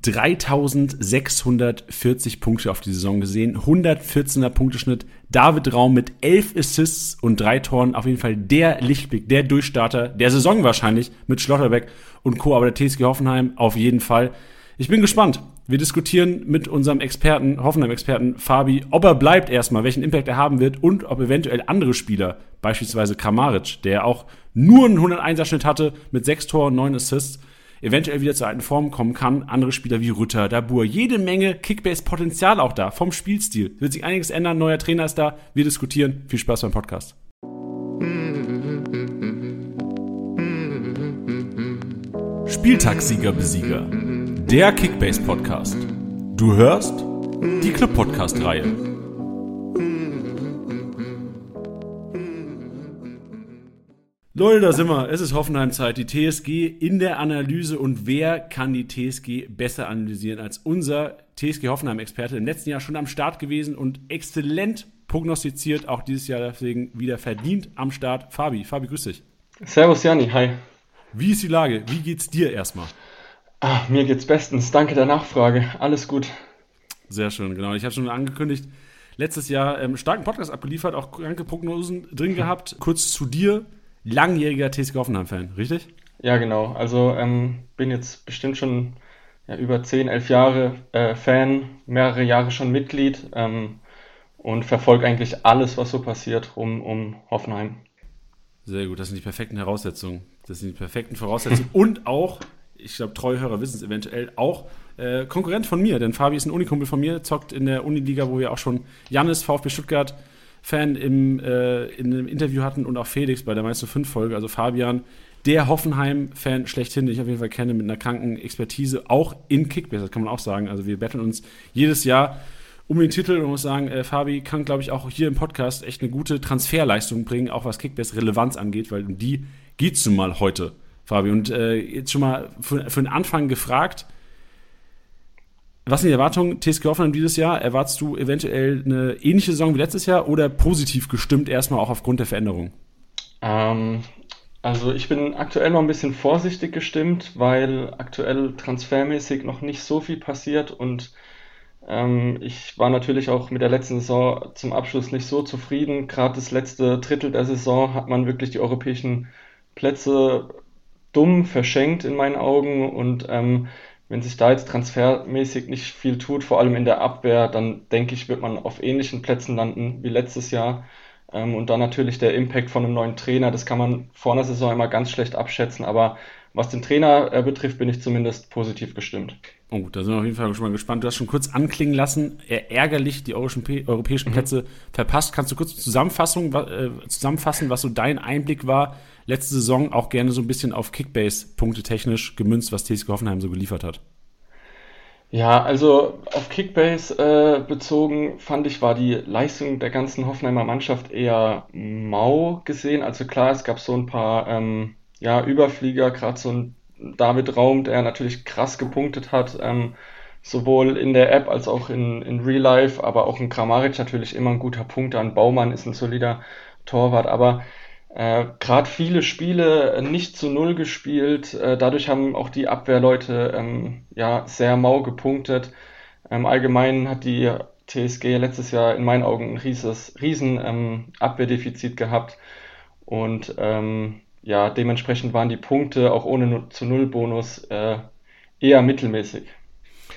3640 Punkte auf die Saison gesehen, 114er Punkteschnitt. David Raum mit 11 Assists und drei Toren, auf jeden Fall der Lichtblick, der Durchstarter der Saison wahrscheinlich mit Schlotterbeck und Co. Aber der TSG Hoffenheim auf jeden Fall. Ich bin gespannt. Wir diskutieren mit unserem Experten, Hoffenheim-Experten Fabi, ob er bleibt erstmal, welchen Impact er haben wird und ob eventuell andere Spieler, beispielsweise Kramaric, der auch nur einen 101er-Schnitt hatte mit sechs Toren, neun Assists, eventuell wieder zur alten Form kommen kann. Andere Spieler wie Rütter, Dabur, jede Menge Kickbase-Potenzial auch da, vom Spielstil. Wird sich einiges ändern, neuer Trainer ist da. Wir diskutieren. Viel Spaß beim Podcast. Spieltagssieger Besieger. Der Kickbase Podcast. Du hörst die Club Podcast Reihe. Leute, da sind wir. Es ist Hoffenheim-Zeit. Die TSG in der Analyse. Und wer kann die TSG besser analysieren als unser TSG Hoffenheim-Experte? Im letzten Jahr schon am Start gewesen und exzellent prognostiziert. Auch dieses Jahr deswegen wieder verdient am Start. Fabi, Fabi, grüß dich. Servus, Jani. Hi. Wie ist die Lage? Wie geht's dir erstmal? Ah, mir geht's bestens. Danke der Nachfrage. Alles gut. Sehr schön, genau. Ich habe schon angekündigt, letztes Jahr ähm, starken Podcast abgeliefert, auch kranke Prognosen drin gehabt. Kurz zu dir langjähriger TSG Hoffenheim-Fan, richtig? Ja, genau. Also ähm, bin jetzt bestimmt schon ja, über 10, 11 Jahre äh, Fan, mehrere Jahre schon Mitglied ähm, und verfolge eigentlich alles, was so passiert um, um Hoffenheim. Sehr gut, das sind die perfekten Voraussetzungen. Das sind die perfekten Voraussetzungen. und auch, ich glaube, treue Hörer wissen es eventuell, auch äh, Konkurrent von mir, denn Fabi ist ein Unikumpel von mir, zockt in der Uniliga, wo wir auch schon Jannis, VfB Stuttgart, Fan im, äh, in einem Interview hatten und auch Felix bei der Meister 5 Folge, also Fabian, der Hoffenheim-Fan schlechthin, den ich auf jeden Fall kenne, mit einer kranken Expertise, auch in Kickbase, das kann man auch sagen. Also wir betteln uns jedes Jahr um den Titel und muss sagen, äh, Fabi kann, glaube ich, auch hier im Podcast echt eine gute Transferleistung bringen, auch was Kickbase-Relevanz angeht, weil um die geht es nun mal heute, Fabi. Und äh, jetzt schon mal für, für den Anfang gefragt, was sind die Erwartungen TSG Hoffenheim dieses Jahr? Erwartest du eventuell eine ähnliche Saison wie letztes Jahr oder positiv gestimmt erstmal auch aufgrund der Veränderung? Ähm, also ich bin aktuell noch ein bisschen vorsichtig gestimmt, weil aktuell transfermäßig noch nicht so viel passiert und ähm, ich war natürlich auch mit der letzten Saison zum Abschluss nicht so zufrieden. Gerade das letzte Drittel der Saison hat man wirklich die europäischen Plätze dumm verschenkt in meinen Augen und ähm, wenn sich da jetzt transfermäßig nicht viel tut, vor allem in der Abwehr, dann denke ich, wird man auf ähnlichen Plätzen landen wie letztes Jahr. Ähm, und dann natürlich der Impact von einem neuen Trainer, das kann man vor einer Saison immer ganz schlecht abschätzen, aber was den Trainer äh, betrifft, bin ich zumindest positiv gestimmt. Oh, da sind wir auf jeden Fall schon mal gespannt. Du hast schon kurz anklingen lassen, ärgerlich die europäischen mhm. Plätze verpasst. Kannst du kurz Zusammenfassung, äh, zusammenfassen, was so dein Einblick war letzte Saison, auch gerne so ein bisschen auf Kickbase-Punkte technisch gemünzt, was TSG Hoffenheim so geliefert hat? Ja, also auf Kickbase äh, bezogen fand ich, war die Leistung der ganzen Hoffenheimer Mannschaft eher mau gesehen. Also klar, es gab so ein paar ähm, ja, Überflieger, gerade so ein David Raum, der natürlich krass gepunktet hat, ähm, sowohl in der App als auch in, in Real Life, aber auch ein Kramaric natürlich immer ein guter Punkt. Ein Baumann ist ein solider Torwart, aber äh, Gerade viele Spiele nicht zu Null gespielt, äh, dadurch haben auch die Abwehrleute ähm, ja sehr mau gepunktet. Ähm, allgemein hat die TSG letztes Jahr in meinen Augen ein rieses, riesen ähm, Abwehrdefizit gehabt und ähm, ja, dementsprechend waren die Punkte auch ohne zu Null Bonus äh, eher mittelmäßig.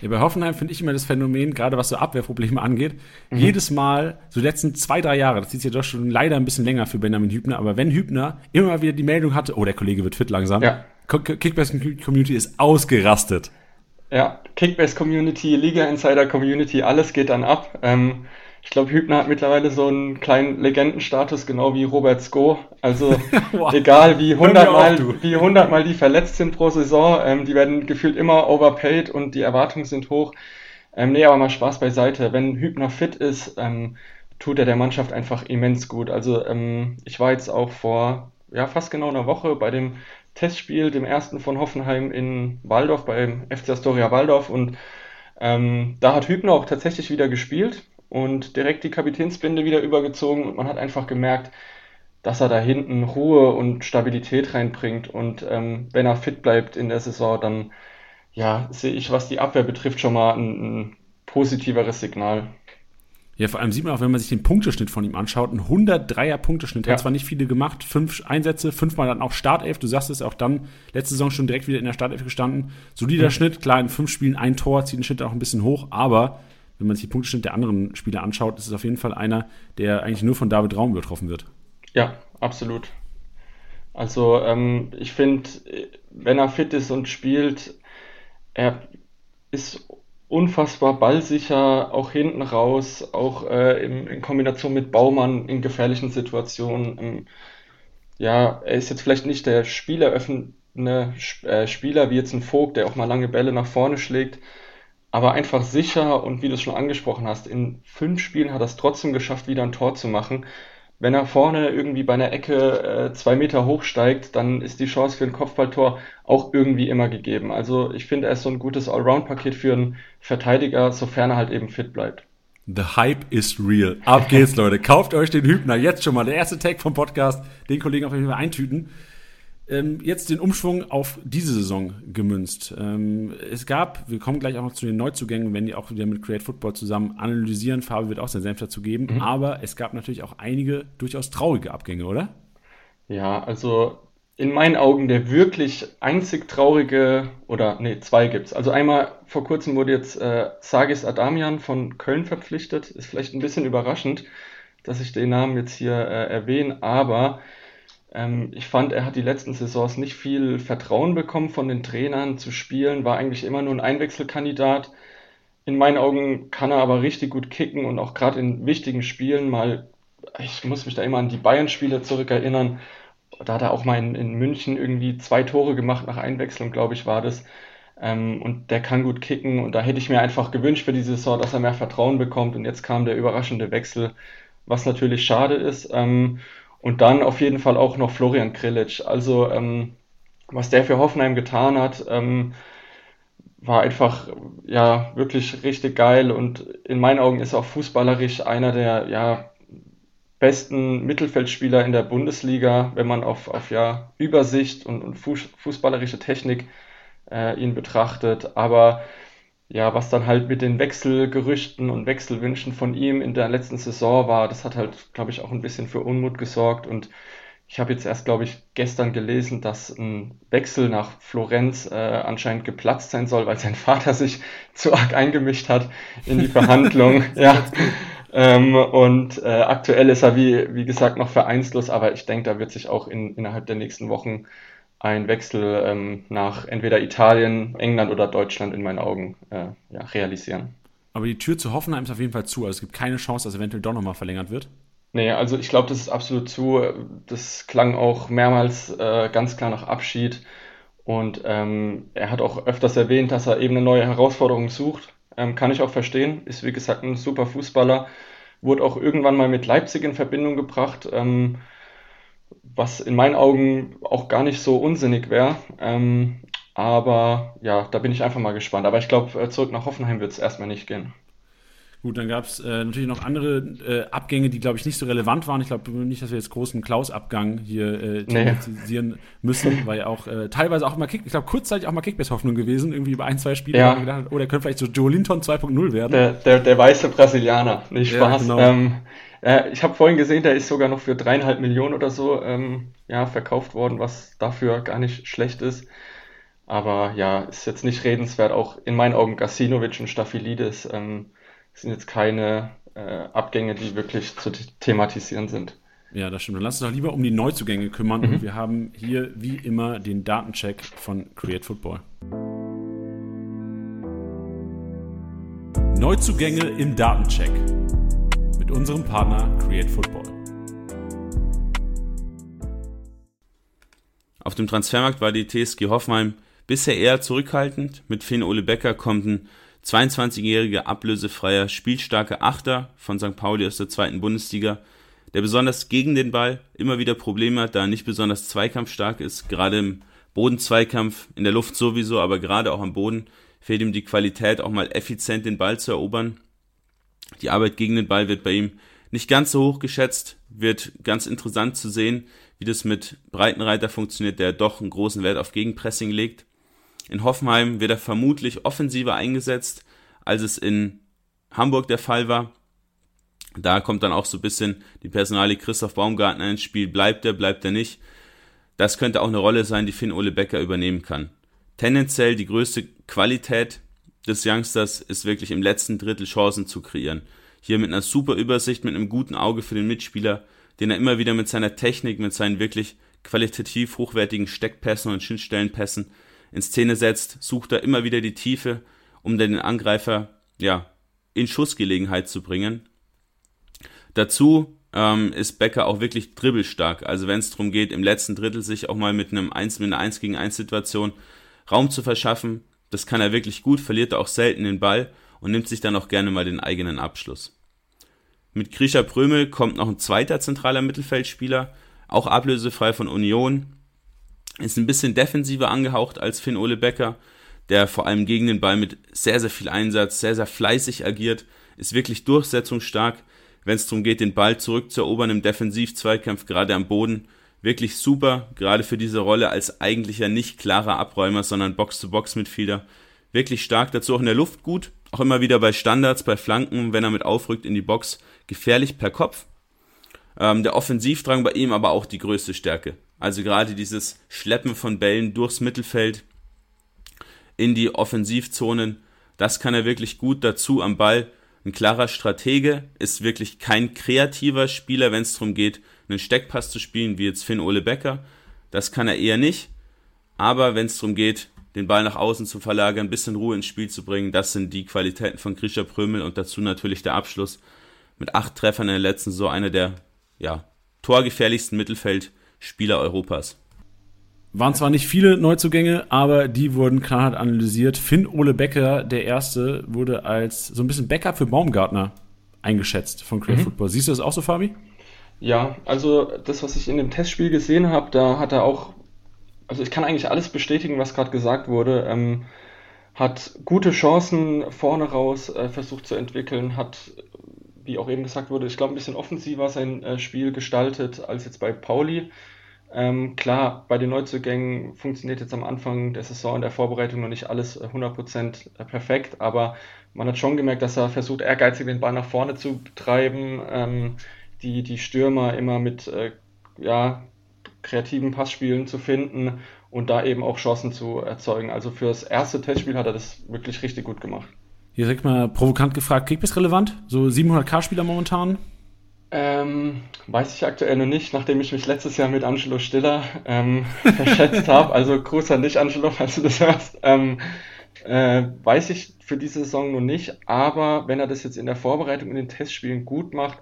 Ja, bei Hoffenheim finde ich immer das Phänomen, gerade was so Abwehrprobleme angeht, mhm. jedes Mal, so die letzten zwei, drei Jahre, das ist ja doch schon leider ein bisschen länger für Benjamin Hübner, aber wenn Hübner immer wieder die Meldung hatte, oh, der Kollege wird fit langsam, ja. Kickbase Community ist ausgerastet. Ja, Kickbase Community, Liga Insider Community, alles geht dann ab. Ähm, ich glaube, Hübner hat mittlerweile so einen kleinen Legendenstatus, genau wie Robert Sko. Also wow. egal wie hundertmal wie hundertmal die verletzt sind pro Saison, ähm, die werden gefühlt immer overpaid und die Erwartungen sind hoch. Ähm, nee, aber mal Spaß beiseite. Wenn Hübner fit ist, ähm, tut er der Mannschaft einfach immens gut. Also ähm, ich war jetzt auch vor ja, fast genau einer Woche bei dem Testspiel, dem ersten von Hoffenheim in Waldorf, beim FC Astoria Waldorf und ähm, da hat Hübner auch tatsächlich wieder gespielt und direkt die Kapitänsbinde wieder übergezogen und man hat einfach gemerkt, dass er da hinten Ruhe und Stabilität reinbringt und ähm, wenn er fit bleibt in der Saison, dann ja, sehe ich, was die Abwehr betrifft, schon mal ein, ein positiveres Signal. Ja, vor allem sieht man auch, wenn man sich den Punkteschnitt von ihm anschaut, ein 103er Punkteschnitt. Er ja. hat zwar nicht viele gemacht, fünf Einsätze, fünfmal dann auch Startelf. Du sagst es auch dann, letzte Saison schon direkt wieder in der Startelf gestanden. Solider mhm. Schnitt, klar, in fünf Spielen ein Tor, zieht den Schnitt auch ein bisschen hoch, aber wenn man sich die Punkteschnitt der anderen Spieler anschaut, ist es auf jeden Fall einer, der eigentlich nur von David Raum getroffen wird. Ja, absolut. Also ähm, ich finde, wenn er fit ist und spielt, er ist unfassbar ballsicher, auch hinten raus, auch äh, in, in, Kombination mit Baumann in gefährlichen Situationen. Ähm, ja, er ist jetzt vielleicht nicht der spieleröffnende äh, Spieler wie jetzt ein Vogt, der auch mal lange Bälle nach vorne schlägt, aber einfach sicher und wie du es schon angesprochen hast, in fünf Spielen hat er es trotzdem geschafft, wieder ein Tor zu machen wenn er vorne irgendwie bei einer Ecke äh, zwei Meter hochsteigt, dann ist die Chance für ein Kopfballtor auch irgendwie immer gegeben. Also ich finde, er ist so ein gutes Allround-Paket für einen Verteidiger, sofern er halt eben fit bleibt. The Hype is real. Ab geht's, Leute. Kauft euch den Hübner jetzt schon mal. Der erste Tag vom Podcast. Den Kollegen auf jeden Fall eintüten ähm, jetzt den Umschwung auf diese Saison gemünzt. Ähm, es gab, wir kommen gleich auch noch zu den Neuzugängen, wenn die auch wieder mit Create Football zusammen analysieren. Fabi wird auch seinen Senf dazu geben. Mhm. Aber es gab natürlich auch einige durchaus traurige Abgänge, oder? Ja, also in meinen Augen der wirklich einzig traurige, oder nee, zwei gibt's. Also einmal vor kurzem wurde jetzt äh, Sagis Adamian von Köln verpflichtet. Ist vielleicht ein bisschen überraschend, dass ich den Namen jetzt hier äh, erwähne, aber ähm, ich fand, er hat die letzten Saisons nicht viel Vertrauen bekommen von den Trainern zu spielen, war eigentlich immer nur ein Einwechselkandidat. In meinen Augen kann er aber richtig gut kicken und auch gerade in wichtigen Spielen mal, ich muss mich da immer an die Bayern-Spiele zurückerinnern. Da hat er auch mal in, in, München irgendwie zwei Tore gemacht nach Einwechslung, glaube ich, war das. Ähm, und der kann gut kicken und da hätte ich mir einfach gewünscht für diese Saison, dass er mehr Vertrauen bekommt. Und jetzt kam der überraschende Wechsel, was natürlich schade ist. Ähm, und dann auf jeden Fall auch noch Florian Krilic. Also ähm, was der für Hoffenheim getan hat, ähm, war einfach ja wirklich richtig geil und in meinen Augen ist er auch fußballerisch einer der ja besten Mittelfeldspieler in der Bundesliga, wenn man auf, auf ja Übersicht und, und fußballerische Technik äh, ihn betrachtet. Aber ja, was dann halt mit den Wechselgerüchten und Wechselwünschen von ihm in der letzten Saison war, das hat halt, glaube ich, auch ein bisschen für Unmut gesorgt. Und ich habe jetzt erst, glaube ich, gestern gelesen, dass ein Wechsel nach Florenz äh, anscheinend geplatzt sein soll, weil sein Vater sich zu arg eingemischt hat in die Verhandlung. ja. Ähm, und äh, aktuell ist er, wie, wie gesagt, noch vereinslos, aber ich denke, da wird sich auch in, innerhalb der nächsten Wochen ein Wechsel ähm, nach entweder Italien, England oder Deutschland in meinen Augen äh, ja, realisieren. Aber die Tür zu Hoffenheim ist auf jeden Fall zu. Also es gibt keine Chance, dass eventuell doch nochmal verlängert wird. Nee, also ich glaube, das ist absolut zu. Das klang auch mehrmals äh, ganz klar nach Abschied. Und ähm, er hat auch öfters erwähnt, dass er eben eine neue Herausforderung sucht. Ähm, kann ich auch verstehen. Ist wie gesagt ein super Fußballer. Wurde auch irgendwann mal mit Leipzig in Verbindung gebracht. Ähm, was in meinen Augen auch gar nicht so unsinnig wäre. Ähm, aber ja, da bin ich einfach mal gespannt. Aber ich glaube, äh, zurück nach Hoffenheim wird es erstmal nicht gehen. Gut, dann gab es äh, natürlich noch andere äh, Abgänge, die, glaube ich, nicht so relevant waren. Ich glaube nicht, dass wir jetzt großen Klaus-Abgang hier äh, thematisieren nee. müssen, weil auch äh, teilweise auch mal Kick, ich glaube, kurzzeitig auch mal Kickbase-Hoffnung gewesen, irgendwie über ein, zwei Spiele, ja. wo man gedacht hat, oh, der könnte vielleicht so Joe Linton 2.0 werden. Der, der, der weiße Brasilianer, nicht Spaß. Ja, genau. ähm, äh, ich habe vorhin gesehen, der ist sogar noch für dreieinhalb Millionen oder so ähm, ja, verkauft worden, was dafür gar nicht schlecht ist. Aber ja, ist jetzt nicht redenswert. Auch in meinen Augen Gasinovic und Staphylidis ähm, sind jetzt keine äh, Abgänge, die wirklich zu thematisieren sind. Ja, das stimmt. Dann lass uns doch lieber um die Neuzugänge kümmern. Mhm. Und wir haben hier wie immer den Datencheck von Create Football. Neuzugänge im Datencheck mit unserem Partner Create Football. Auf dem Transfermarkt war die TSG Hoffenheim bisher eher zurückhaltend. Mit Finn Ole Becker kommt ein 22-jähriger ablösefreier, spielstarker Achter von St. Pauli aus der zweiten Bundesliga, der besonders gegen den Ball immer wieder Probleme hat, da er nicht besonders zweikampfstark ist, gerade im Bodenzweikampf, in der Luft sowieso, aber gerade auch am Boden fehlt ihm die Qualität, auch mal effizient den Ball zu erobern. Die Arbeit gegen den Ball wird bei ihm nicht ganz so hoch geschätzt, wird ganz interessant zu sehen, wie das mit Breitenreiter funktioniert, der doch einen großen Wert auf Gegenpressing legt. In Hoffenheim wird er vermutlich offensiver eingesetzt, als es in Hamburg der Fall war. Da kommt dann auch so ein bisschen die Personalie Christoph Baumgartner ins Spiel. Bleibt er, bleibt er nicht? Das könnte auch eine Rolle sein, die Finn Ole Becker übernehmen kann. Tendenziell die größte Qualität des Youngsters ist wirklich im letzten Drittel Chancen zu kreieren. Hier mit einer super Übersicht, mit einem guten Auge für den Mitspieler, den er immer wieder mit seiner Technik, mit seinen wirklich qualitativ hochwertigen Steckpässen und Schnittstellenpässen in Szene setzt, sucht er immer wieder die Tiefe, um den Angreifer ja in Schussgelegenheit zu bringen. Dazu ähm, ist Becker auch wirklich dribbelstark. Also wenn es darum geht, im letzten Drittel sich auch mal mit einem 1, mit einer 1 gegen 1 Situation Raum zu verschaffen, das kann er wirklich gut, verliert er auch selten den Ball und nimmt sich dann auch gerne mal den eigenen Abschluss. Mit Grisha Prömel kommt noch ein zweiter zentraler Mittelfeldspieler, auch ablösefrei von Union. Ist ein bisschen defensiver angehaucht als Finn Ole Becker, der vor allem gegen den Ball mit sehr, sehr viel Einsatz, sehr, sehr fleißig agiert, ist wirklich durchsetzungsstark, wenn es darum geht, den Ball zurückzuerobern im Defensiv-Zweikampf, gerade am Boden. Wirklich super, gerade für diese Rolle als eigentlicher nicht klarer Abräumer, sondern Box-to-Box-Mitfielder. Wirklich stark, dazu auch in der Luft gut, auch immer wieder bei Standards, bei Flanken, wenn er mit aufrückt in die Box, gefährlich per Kopf. Ähm, der Offensivdrang bei ihm aber auch die größte Stärke. Also gerade dieses Schleppen von Bällen durchs Mittelfeld in die Offensivzonen, das kann er wirklich gut dazu am Ball ein klarer Stratege, ist wirklich kein kreativer Spieler, wenn es darum geht, einen Steckpass zu spielen, wie jetzt Finn Ole Becker. Das kann er eher nicht. Aber wenn es darum geht, den Ball nach außen zu verlagern, ein bisschen Ruhe ins Spiel zu bringen, das sind die Qualitäten von Grisha Prömel und dazu natürlich der Abschluss mit acht Treffern in der letzten Saison, einer der ja, torgefährlichsten Mittelfeldspieler Europas. Waren zwar nicht viele Neuzugänge, aber die wurden knallhart analysiert. Finn Ole Becker, der erste, wurde als so ein bisschen Backup für Baumgartner eingeschätzt von Craig mhm. Football. Siehst du das auch so, Fabi? Ja, also das, was ich in dem Testspiel gesehen habe, da hat er auch, also ich kann eigentlich alles bestätigen, was gerade gesagt wurde. Ähm, hat gute Chancen vorne raus äh, versucht zu entwickeln, hat, wie auch eben gesagt wurde, ich glaube, ein bisschen offensiver sein äh, Spiel gestaltet als jetzt bei Pauli. Ähm, klar, bei den Neuzugängen funktioniert jetzt am Anfang der Saison in der Vorbereitung noch nicht alles 100% äh, perfekt, aber man hat schon gemerkt, dass er versucht, ehrgeizig den Ball nach vorne zu treiben, ähm, die, die Stürmer immer mit äh, ja, kreativen Passspielen zu finden und da eben auch Chancen zu erzeugen. Also fürs erste Testspiel hat er das wirklich richtig gut gemacht. Hier direkt mal provokant gefragt, Kickbiss relevant? So 700k-Spieler momentan? Ähm, weiß ich aktuell noch nicht, nachdem ich mich letztes Jahr mit Angelo Stiller ähm, verschätzt habe. Also Gruß an dich, Angelo, falls du das hörst. Ähm, äh, weiß ich für diese Saison noch nicht, aber wenn er das jetzt in der Vorbereitung in den Testspielen gut macht,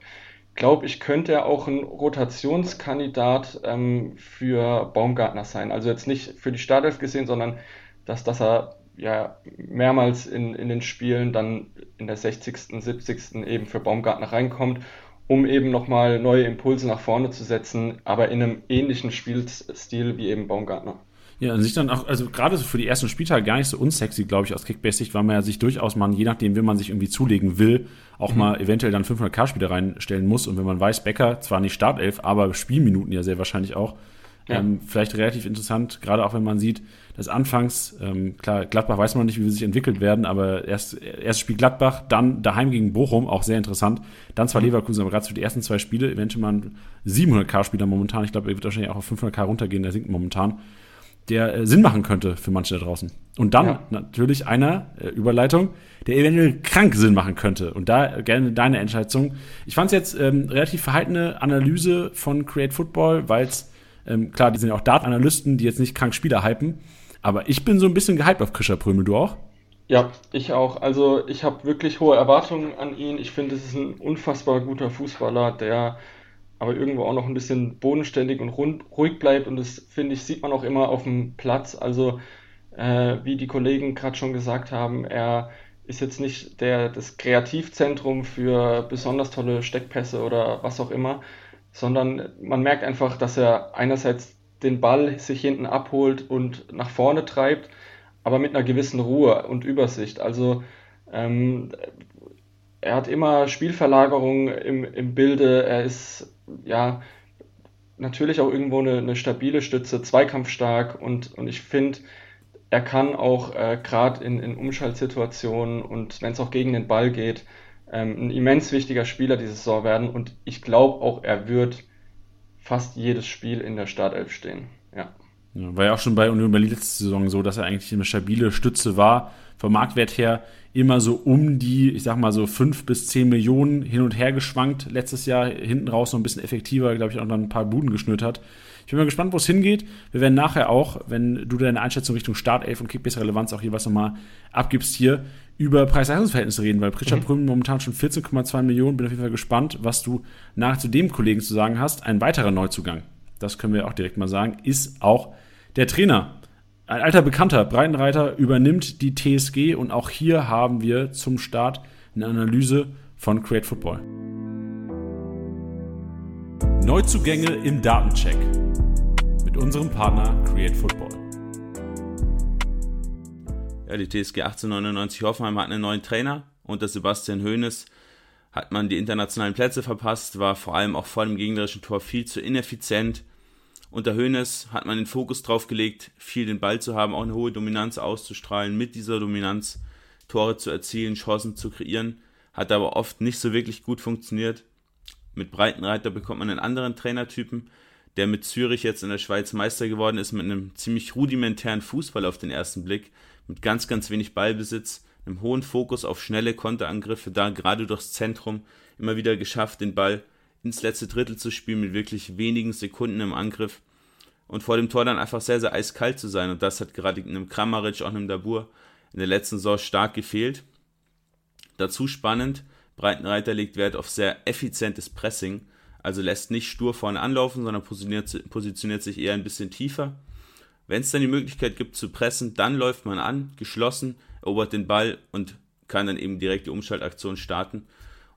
glaube ich, könnte er auch ein Rotationskandidat ähm, für Baumgartner sein. Also jetzt nicht für die Startelf gesehen, sondern dass, dass er ja mehrmals in, in den Spielen dann in der 60., 70. eben für Baumgartner reinkommt um eben nochmal neue Impulse nach vorne zu setzen, aber in einem ähnlichen Spielstil wie eben Baumgartner. Ja, an sich dann auch, also gerade so für die ersten Spieltage gar nicht so unsexy, glaube ich, aus Kickbase-Sicht, weil man ja sich durchaus mal, je nachdem, wie man sich irgendwie zulegen will, auch mhm. mal eventuell dann 500k-Spieler reinstellen muss. Und wenn man weiß, Becker, zwar nicht Startelf, aber Spielminuten ja sehr wahrscheinlich auch, ja. Ähm, vielleicht relativ interessant, gerade auch wenn man sieht, dass anfangs, ähm, klar, Gladbach weiß man nicht, wie sie sich entwickelt werden, aber erst, erst Spiel Gladbach, dann daheim gegen Bochum, auch sehr interessant. Dann zwar mhm. Leverkusen, aber gerade für die ersten zwei Spiele, eventuell mal ein 700k-Spieler momentan. Ich glaube, er wird wahrscheinlich auch auf 500k runtergehen, der sinkt momentan. Der äh, Sinn machen könnte für manche da draußen. Und dann ja. natürlich einer, äh, Überleitung, der eventuell krank Sinn machen könnte. Und da gerne deine Entscheidung. Ich fand es jetzt ähm, relativ verhaltene Analyse von Create Football, weil es ähm, klar, die sind ja auch Dart-Analysten, die jetzt nicht krank Spieler hypen. Aber ich bin so ein bisschen gehypt auf Krischer Prömel, du auch? Ja, ich auch. Also ich habe wirklich hohe Erwartungen an ihn. Ich finde, es ist ein unfassbar guter Fußballer, der aber irgendwo auch noch ein bisschen bodenständig und rund, ruhig bleibt. Und das, finde ich, sieht man auch immer auf dem Platz. Also äh, wie die Kollegen gerade schon gesagt haben, er ist jetzt nicht der, das Kreativzentrum für besonders tolle Steckpässe oder was auch immer, sondern man merkt einfach, dass er einerseits den Ball sich hinten abholt und nach vorne treibt, aber mit einer gewissen Ruhe und Übersicht. Also ähm, er hat immer Spielverlagerung im, im Bilde, er ist ja natürlich auch irgendwo eine, eine stabile Stütze, zweikampfstark und, und ich finde, er kann auch äh, gerade in, in Umschaltsituationen und wenn es auch gegen den Ball geht, ähm, ein immens wichtiger Spieler diese Saison werden. Und ich glaube auch, er wird fast jedes Spiel in der Startelf stehen. Ja. ja. War ja auch schon bei Union Berlin letzte Saison so, dass er eigentlich eine stabile Stütze war. Vom Marktwert her immer so um die, ich sag mal so fünf bis zehn Millionen hin und her geschwankt. Letztes Jahr hinten raus noch ein bisschen effektiver, glaube ich, auch noch ein paar Buden geschnürt hat. Ich bin mal gespannt, wo es hingeht. Wir werden nachher auch, wenn du deine Einschätzung Richtung Startelf und Kickbase-Relevanz auch jeweils nochmal abgibst hier, über Preis-Leistungsverhältnisse reden, weil Pritchard mhm. Prüm momentan schon 14,2 Millionen. Bin auf jeden Fall gespannt, was du nach zu dem Kollegen zu sagen hast. Ein weiterer Neuzugang, das können wir auch direkt mal sagen, ist auch der Trainer. Ein alter Bekannter, Breitenreiter, übernimmt die TSG und auch hier haben wir zum Start eine Analyse von Create Football. Neuzugänge im Datencheck mit unserem Partner Create Football. Ja, die TSG 1899 Hoffenheim hat einen neuen Trainer. Unter Sebastian Hoeneß hat man die internationalen Plätze verpasst, war vor allem auch vor dem gegnerischen Tor viel zu ineffizient. Unter Hoeneß hat man den Fokus drauf gelegt, viel den Ball zu haben, auch eine hohe Dominanz auszustrahlen, mit dieser Dominanz Tore zu erzielen, Chancen zu kreieren. Hat aber oft nicht so wirklich gut funktioniert. Mit Breitenreiter bekommt man einen anderen Trainertypen, der mit Zürich jetzt in der Schweiz Meister geworden ist, mit einem ziemlich rudimentären Fußball auf den ersten Blick mit ganz, ganz wenig Ballbesitz, einem hohen Fokus auf schnelle Konterangriffe, da gerade durchs Zentrum immer wieder geschafft, den Ball ins letzte Drittel zu spielen mit wirklich wenigen Sekunden im Angriff und vor dem Tor dann einfach sehr, sehr eiskalt zu sein. Und das hat gerade einem Kramaric, auch einem Dabur in der letzten Saison stark gefehlt. Dazu spannend, Breitenreiter legt Wert auf sehr effizientes Pressing, also lässt nicht stur vorne anlaufen, sondern positioniert, positioniert sich eher ein bisschen tiefer wenn es dann die Möglichkeit gibt zu pressen, dann läuft man an, geschlossen, erobert den Ball und kann dann eben direkt die Umschaltaktion starten.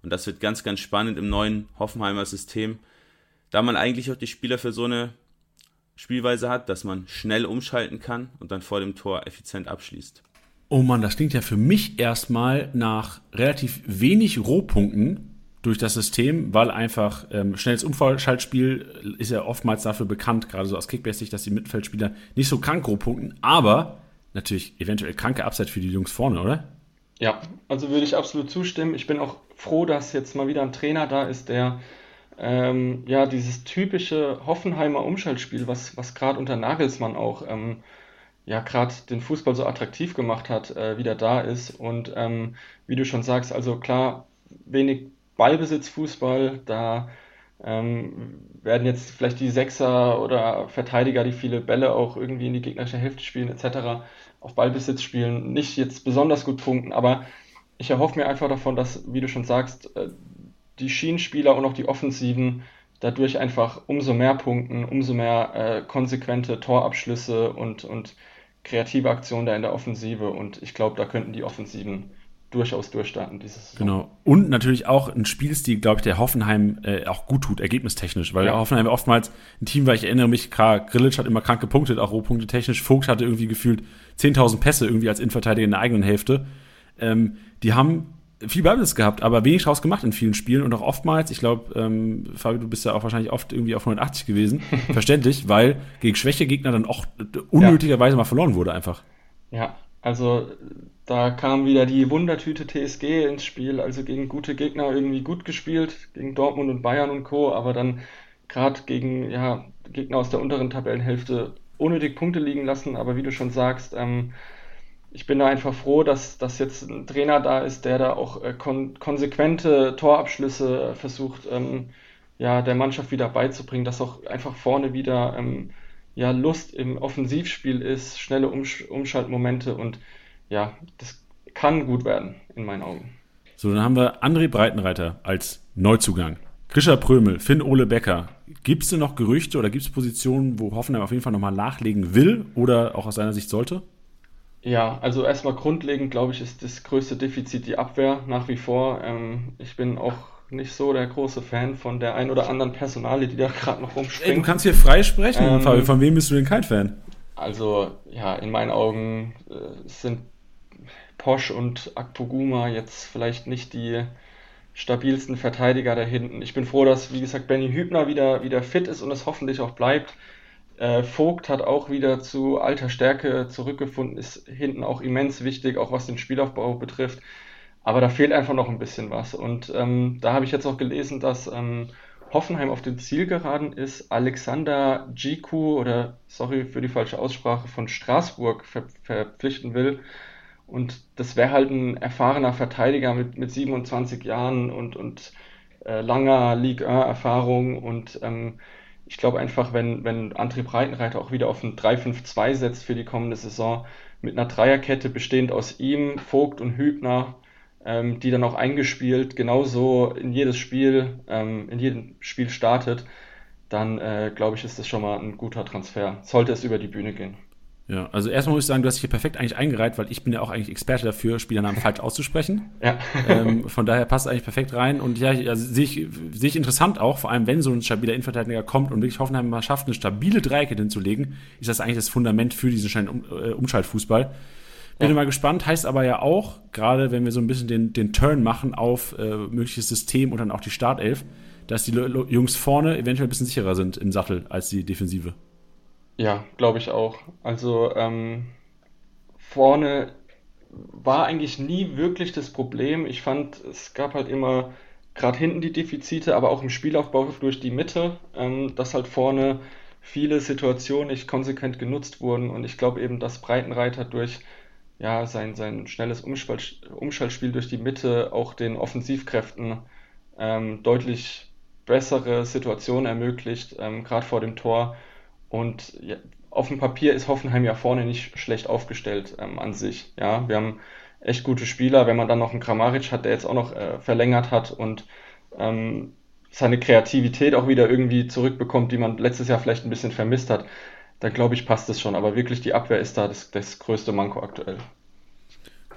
Und das wird ganz, ganz spannend im neuen Hoffenheimer System, da man eigentlich auch die Spieler für so eine Spielweise hat, dass man schnell umschalten kann und dann vor dem Tor effizient abschließt. Oh Mann, das klingt ja für mich erstmal nach relativ wenig Rohpunkten, durch das System, weil einfach ähm, schnelles Umschaltspiel ist ja oftmals dafür bekannt, gerade so aus Kickbase-Sicht, dass die Mittelfeldspieler nicht so krank punkten, aber natürlich eventuell kranke Upside für die Jungs vorne, oder? Ja, also würde ich absolut zustimmen. Ich bin auch froh, dass jetzt mal wieder ein Trainer da ist, der ähm, ja dieses typische Hoffenheimer Umschaltspiel, was, was gerade unter Nagelsmann auch ähm, ja gerade den Fußball so attraktiv gemacht hat, äh, wieder da ist. Und ähm, wie du schon sagst, also klar, wenig Ballbesitzfußball, da ähm, werden jetzt vielleicht die Sechser oder Verteidiger, die viele Bälle auch irgendwie in die gegnerische Hälfte spielen, etc., auf Ballbesitz spielen, nicht jetzt besonders gut punkten, aber ich erhoffe mir einfach davon, dass, wie du schon sagst, äh, die Schienenspieler und auch die Offensiven dadurch einfach umso mehr punkten, umso mehr äh, konsequente Torabschlüsse und, und kreative Aktionen da in der Offensive. Und ich glaube, da könnten die Offensiven durchaus durchstarten dieses Saison. Genau. Und natürlich auch ein Spielstil, glaube ich, der Hoffenheim äh, auch gut tut, ergebnistechnisch, weil ja. Hoffenheim oftmals ein Team war, ich erinnere mich, klar, Grillitsch hat immer krank gepunktet, auch Rohpunkte technisch. Vogt hatte irgendwie gefühlt 10.000 Pässe irgendwie als Innenverteidiger in der eigenen Hälfte. Ähm, die haben viel Ballbesitz gehabt, aber wenig draus gemacht in vielen Spielen und auch oftmals, ich glaube, ähm, Fabio, du bist ja auch wahrscheinlich oft irgendwie auf 180 gewesen, verständlich, weil gegen schwäche Gegner dann auch unnötigerweise ja. mal verloren wurde einfach. Ja, also da kam wieder die Wundertüte TSG ins Spiel, also gegen gute Gegner irgendwie gut gespielt, gegen Dortmund und Bayern und Co., aber dann gerade gegen ja, Gegner aus der unteren Tabellenhälfte unnötig Punkte liegen lassen. Aber wie du schon sagst, ähm, ich bin da einfach froh, dass, dass jetzt ein Trainer da ist, der da auch äh, kon konsequente Torabschlüsse versucht, ähm, ja, der Mannschaft wieder beizubringen, dass auch einfach vorne wieder ähm, ja, Lust im Offensivspiel ist, schnelle Umsch Umschaltmomente und ja, das kann gut werden, in meinen Augen. So, dann haben wir André Breitenreiter als Neuzugang. Grisha Prömel, Finn Ole Becker. Gibt es denn noch Gerüchte oder gibt es Positionen, wo Hoffenheim auf jeden Fall nochmal nachlegen will oder auch aus seiner Sicht sollte? Ja, also erstmal grundlegend, glaube ich, ist das größte Defizit die Abwehr nach wie vor. Ähm, ich bin auch nicht so der große Fan von der ein oder anderen Personale, die da gerade noch rumspringt. Ey, du kannst hier frei sprechen, ähm, Fabio. Von wem bist du denn kein Fan? Also, ja, in meinen Augen äh, sind Posch und Akpoguma jetzt vielleicht nicht die stabilsten Verteidiger da hinten. Ich bin froh, dass, wie gesagt, Benny Hübner wieder, wieder fit ist und es hoffentlich auch bleibt. Äh, Vogt hat auch wieder zu alter Stärke zurückgefunden, ist hinten auch immens wichtig, auch was den Spielaufbau betrifft. Aber da fehlt einfach noch ein bisschen was. Und ähm, da habe ich jetzt auch gelesen, dass ähm, Hoffenheim auf dem Zielgeraden ist, Alexander Giku oder sorry für die falsche Aussprache von Straßburg ver verpflichten will. Und das wäre halt ein erfahrener Verteidiger mit, mit 27 Jahren und, und äh, langer Ligue 1-Erfahrung. Und ähm, ich glaube einfach, wenn, wenn André Breitenreiter auch wieder auf ein 3-5-2 setzt für die kommende Saison, mit einer Dreierkette bestehend aus ihm, Vogt und Hübner, ähm, die dann auch eingespielt genauso in jedes Spiel, ähm, in jedem Spiel startet, dann äh, glaube ich, ist das schon mal ein guter Transfer. Sollte es über die Bühne gehen. Ja, also erstmal muss ich sagen, du hast dich hier perfekt eigentlich eingereiht, weil ich bin ja auch eigentlich Experte dafür, Spielernamen falsch auszusprechen. Ja. Ähm, von daher passt eigentlich perfekt rein. Und ja, also sehe ich, sehe ich interessant auch, vor allem wenn so ein stabiler Innenverteidiger kommt und wirklich Hoffenheim mal schafft, eine stabile Dreieckette hinzulegen, ist das eigentlich das Fundament für diesen Umschaltfußball. Bin ja. mal gespannt, heißt aber ja auch, gerade wenn wir so ein bisschen den, den Turn machen auf äh, mögliches System und dann auch die Startelf, dass die Jungs vorne eventuell ein bisschen sicherer sind im Sattel als die Defensive. Ja, glaube ich auch. Also ähm, vorne war eigentlich nie wirklich das Problem. Ich fand, es gab halt immer gerade hinten die Defizite, aber auch im Spielaufbau durch die Mitte, ähm, dass halt vorne viele Situationen nicht konsequent genutzt wurden. Und ich glaube eben, dass Breitenreiter durch ja, sein, sein schnelles Umschall, Umschaltspiel durch die Mitte auch den Offensivkräften ähm, deutlich bessere Situationen ermöglicht, ähm, gerade vor dem Tor. Und ja, auf dem Papier ist Hoffenheim ja vorne nicht schlecht aufgestellt ähm, an sich. Ja, wir haben echt gute Spieler. Wenn man dann noch einen Kramaric hat, der jetzt auch noch äh, verlängert hat und ähm, seine Kreativität auch wieder irgendwie zurückbekommt, die man letztes Jahr vielleicht ein bisschen vermisst hat, dann glaube ich, passt es schon. Aber wirklich die Abwehr ist da das, das größte Manko aktuell.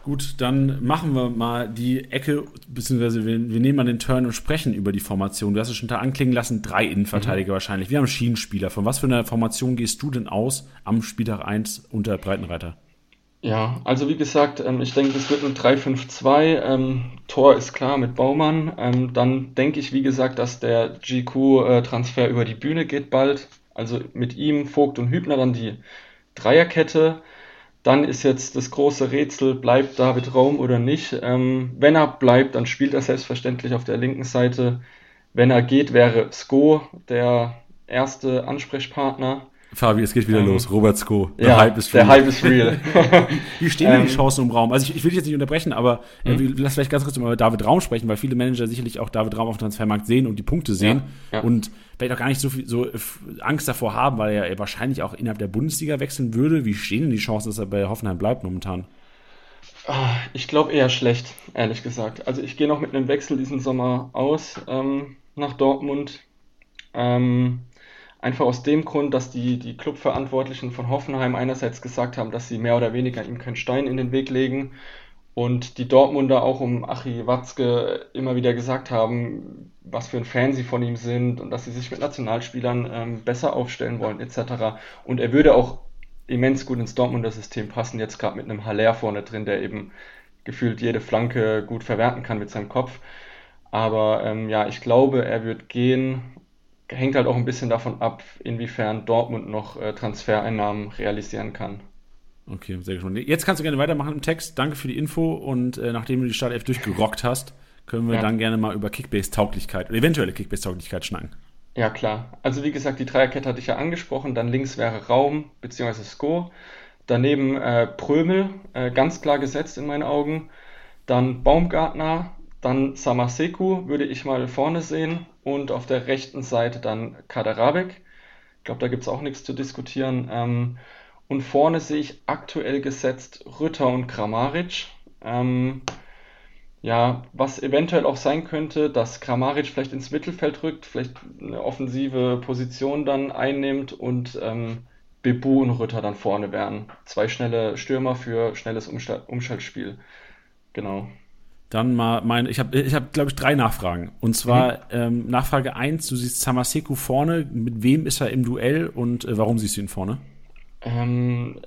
Gut, dann machen wir mal die Ecke, beziehungsweise wir, wir, nehmen mal den Turn und sprechen über die Formation. Du hast es schon da anklingen lassen, drei Innenverteidiger mhm. wahrscheinlich. Wir haben Schienenspieler. Von was für einer Formation gehst du denn aus am Spieltag 1 unter Breitenreiter? Ja, also wie gesagt, ähm, ich denke, das wird ein 3-5-2. Ähm, Tor ist klar mit Baumann. Ähm, dann denke ich, wie gesagt, dass der GQ-Transfer über die Bühne geht bald. Also mit ihm, Vogt und Hübner dann die Dreierkette. Dann ist jetzt das große Rätsel, bleibt David Raum oder nicht. Ähm, wenn er bleibt, dann spielt er selbstverständlich auf der linken Seite. Wenn er geht, wäre Sko der erste Ansprechpartner. Fabi, es geht wieder ähm, los. Robert Sko. Der ja, Hype ist real. Der Hype ist real. Wie stehen denn die ähm, Chancen im Raum? Also ich, ich, will dich jetzt nicht unterbrechen, aber äh, mhm. lass vielleicht ganz kurz über David Raum sprechen, weil viele Manager sicherlich auch David Raum auf dem Transfermarkt sehen und die Punkte sehen ja, ja. und vielleicht auch gar nicht so viel so Angst davor haben, weil er wahrscheinlich auch innerhalb der Bundesliga wechseln würde. Wie stehen denn die Chancen, dass er bei Hoffenheim bleibt momentan? Ah, ich glaube eher schlecht, ehrlich gesagt. Also ich gehe noch mit einem Wechsel diesen Sommer aus ähm, nach Dortmund. Ähm, Einfach aus dem Grund, dass die, die Clubverantwortlichen von Hoffenheim einerseits gesagt haben, dass sie mehr oder weniger ihm keinen Stein in den Weg legen und die Dortmunder auch um Achi Watzke immer wieder gesagt haben, was für ein Fan sie von ihm sind und dass sie sich mit Nationalspielern ähm, besser aufstellen wollen etc. Und er würde auch immens gut ins Dortmunder System passen, jetzt gerade mit einem Haller vorne drin, der eben gefühlt jede Flanke gut verwerten kann mit seinem Kopf. Aber ähm, ja, ich glaube, er wird gehen hängt halt auch ein bisschen davon ab, inwiefern Dortmund noch äh, Transfereinnahmen realisieren kann. Okay, sehr gespannt. Jetzt kannst du gerne weitermachen im Text. Danke für die Info und äh, nachdem du die Startelf durchgerockt hast, können wir ja. dann gerne mal über Kickbase-Tauglichkeit oder eventuelle Kickbase-Tauglichkeit schnacken. Ja, klar. Also wie gesagt, die Dreierkette hatte ich ja angesprochen. Dann links wäre Raum bzw. Sko. Daneben äh, Prömel, äh, ganz klar gesetzt in meinen Augen. Dann Baumgartner, dann Samaseku würde ich mal vorne sehen und auf der rechten Seite dann Kaderabek. Ich glaube, da gibt es auch nichts zu diskutieren. Ähm, und vorne sehe ich aktuell gesetzt Rütter und Kramaric. Ähm, ja, was eventuell auch sein könnte, dass Kramaric vielleicht ins Mittelfeld rückt, vielleicht eine offensive Position dann einnimmt und ähm, Bebu und Rütter dann vorne wären. Zwei schnelle Stürmer für schnelles Umschaltspiel. Genau. Dann mal mein, ich habe, ich hab, glaube ich, drei Nachfragen. Und zwar mhm. ähm, Nachfrage eins: du siehst Samaseku vorne, mit wem ist er im Duell und äh, warum siehst du ihn vorne? Ähm,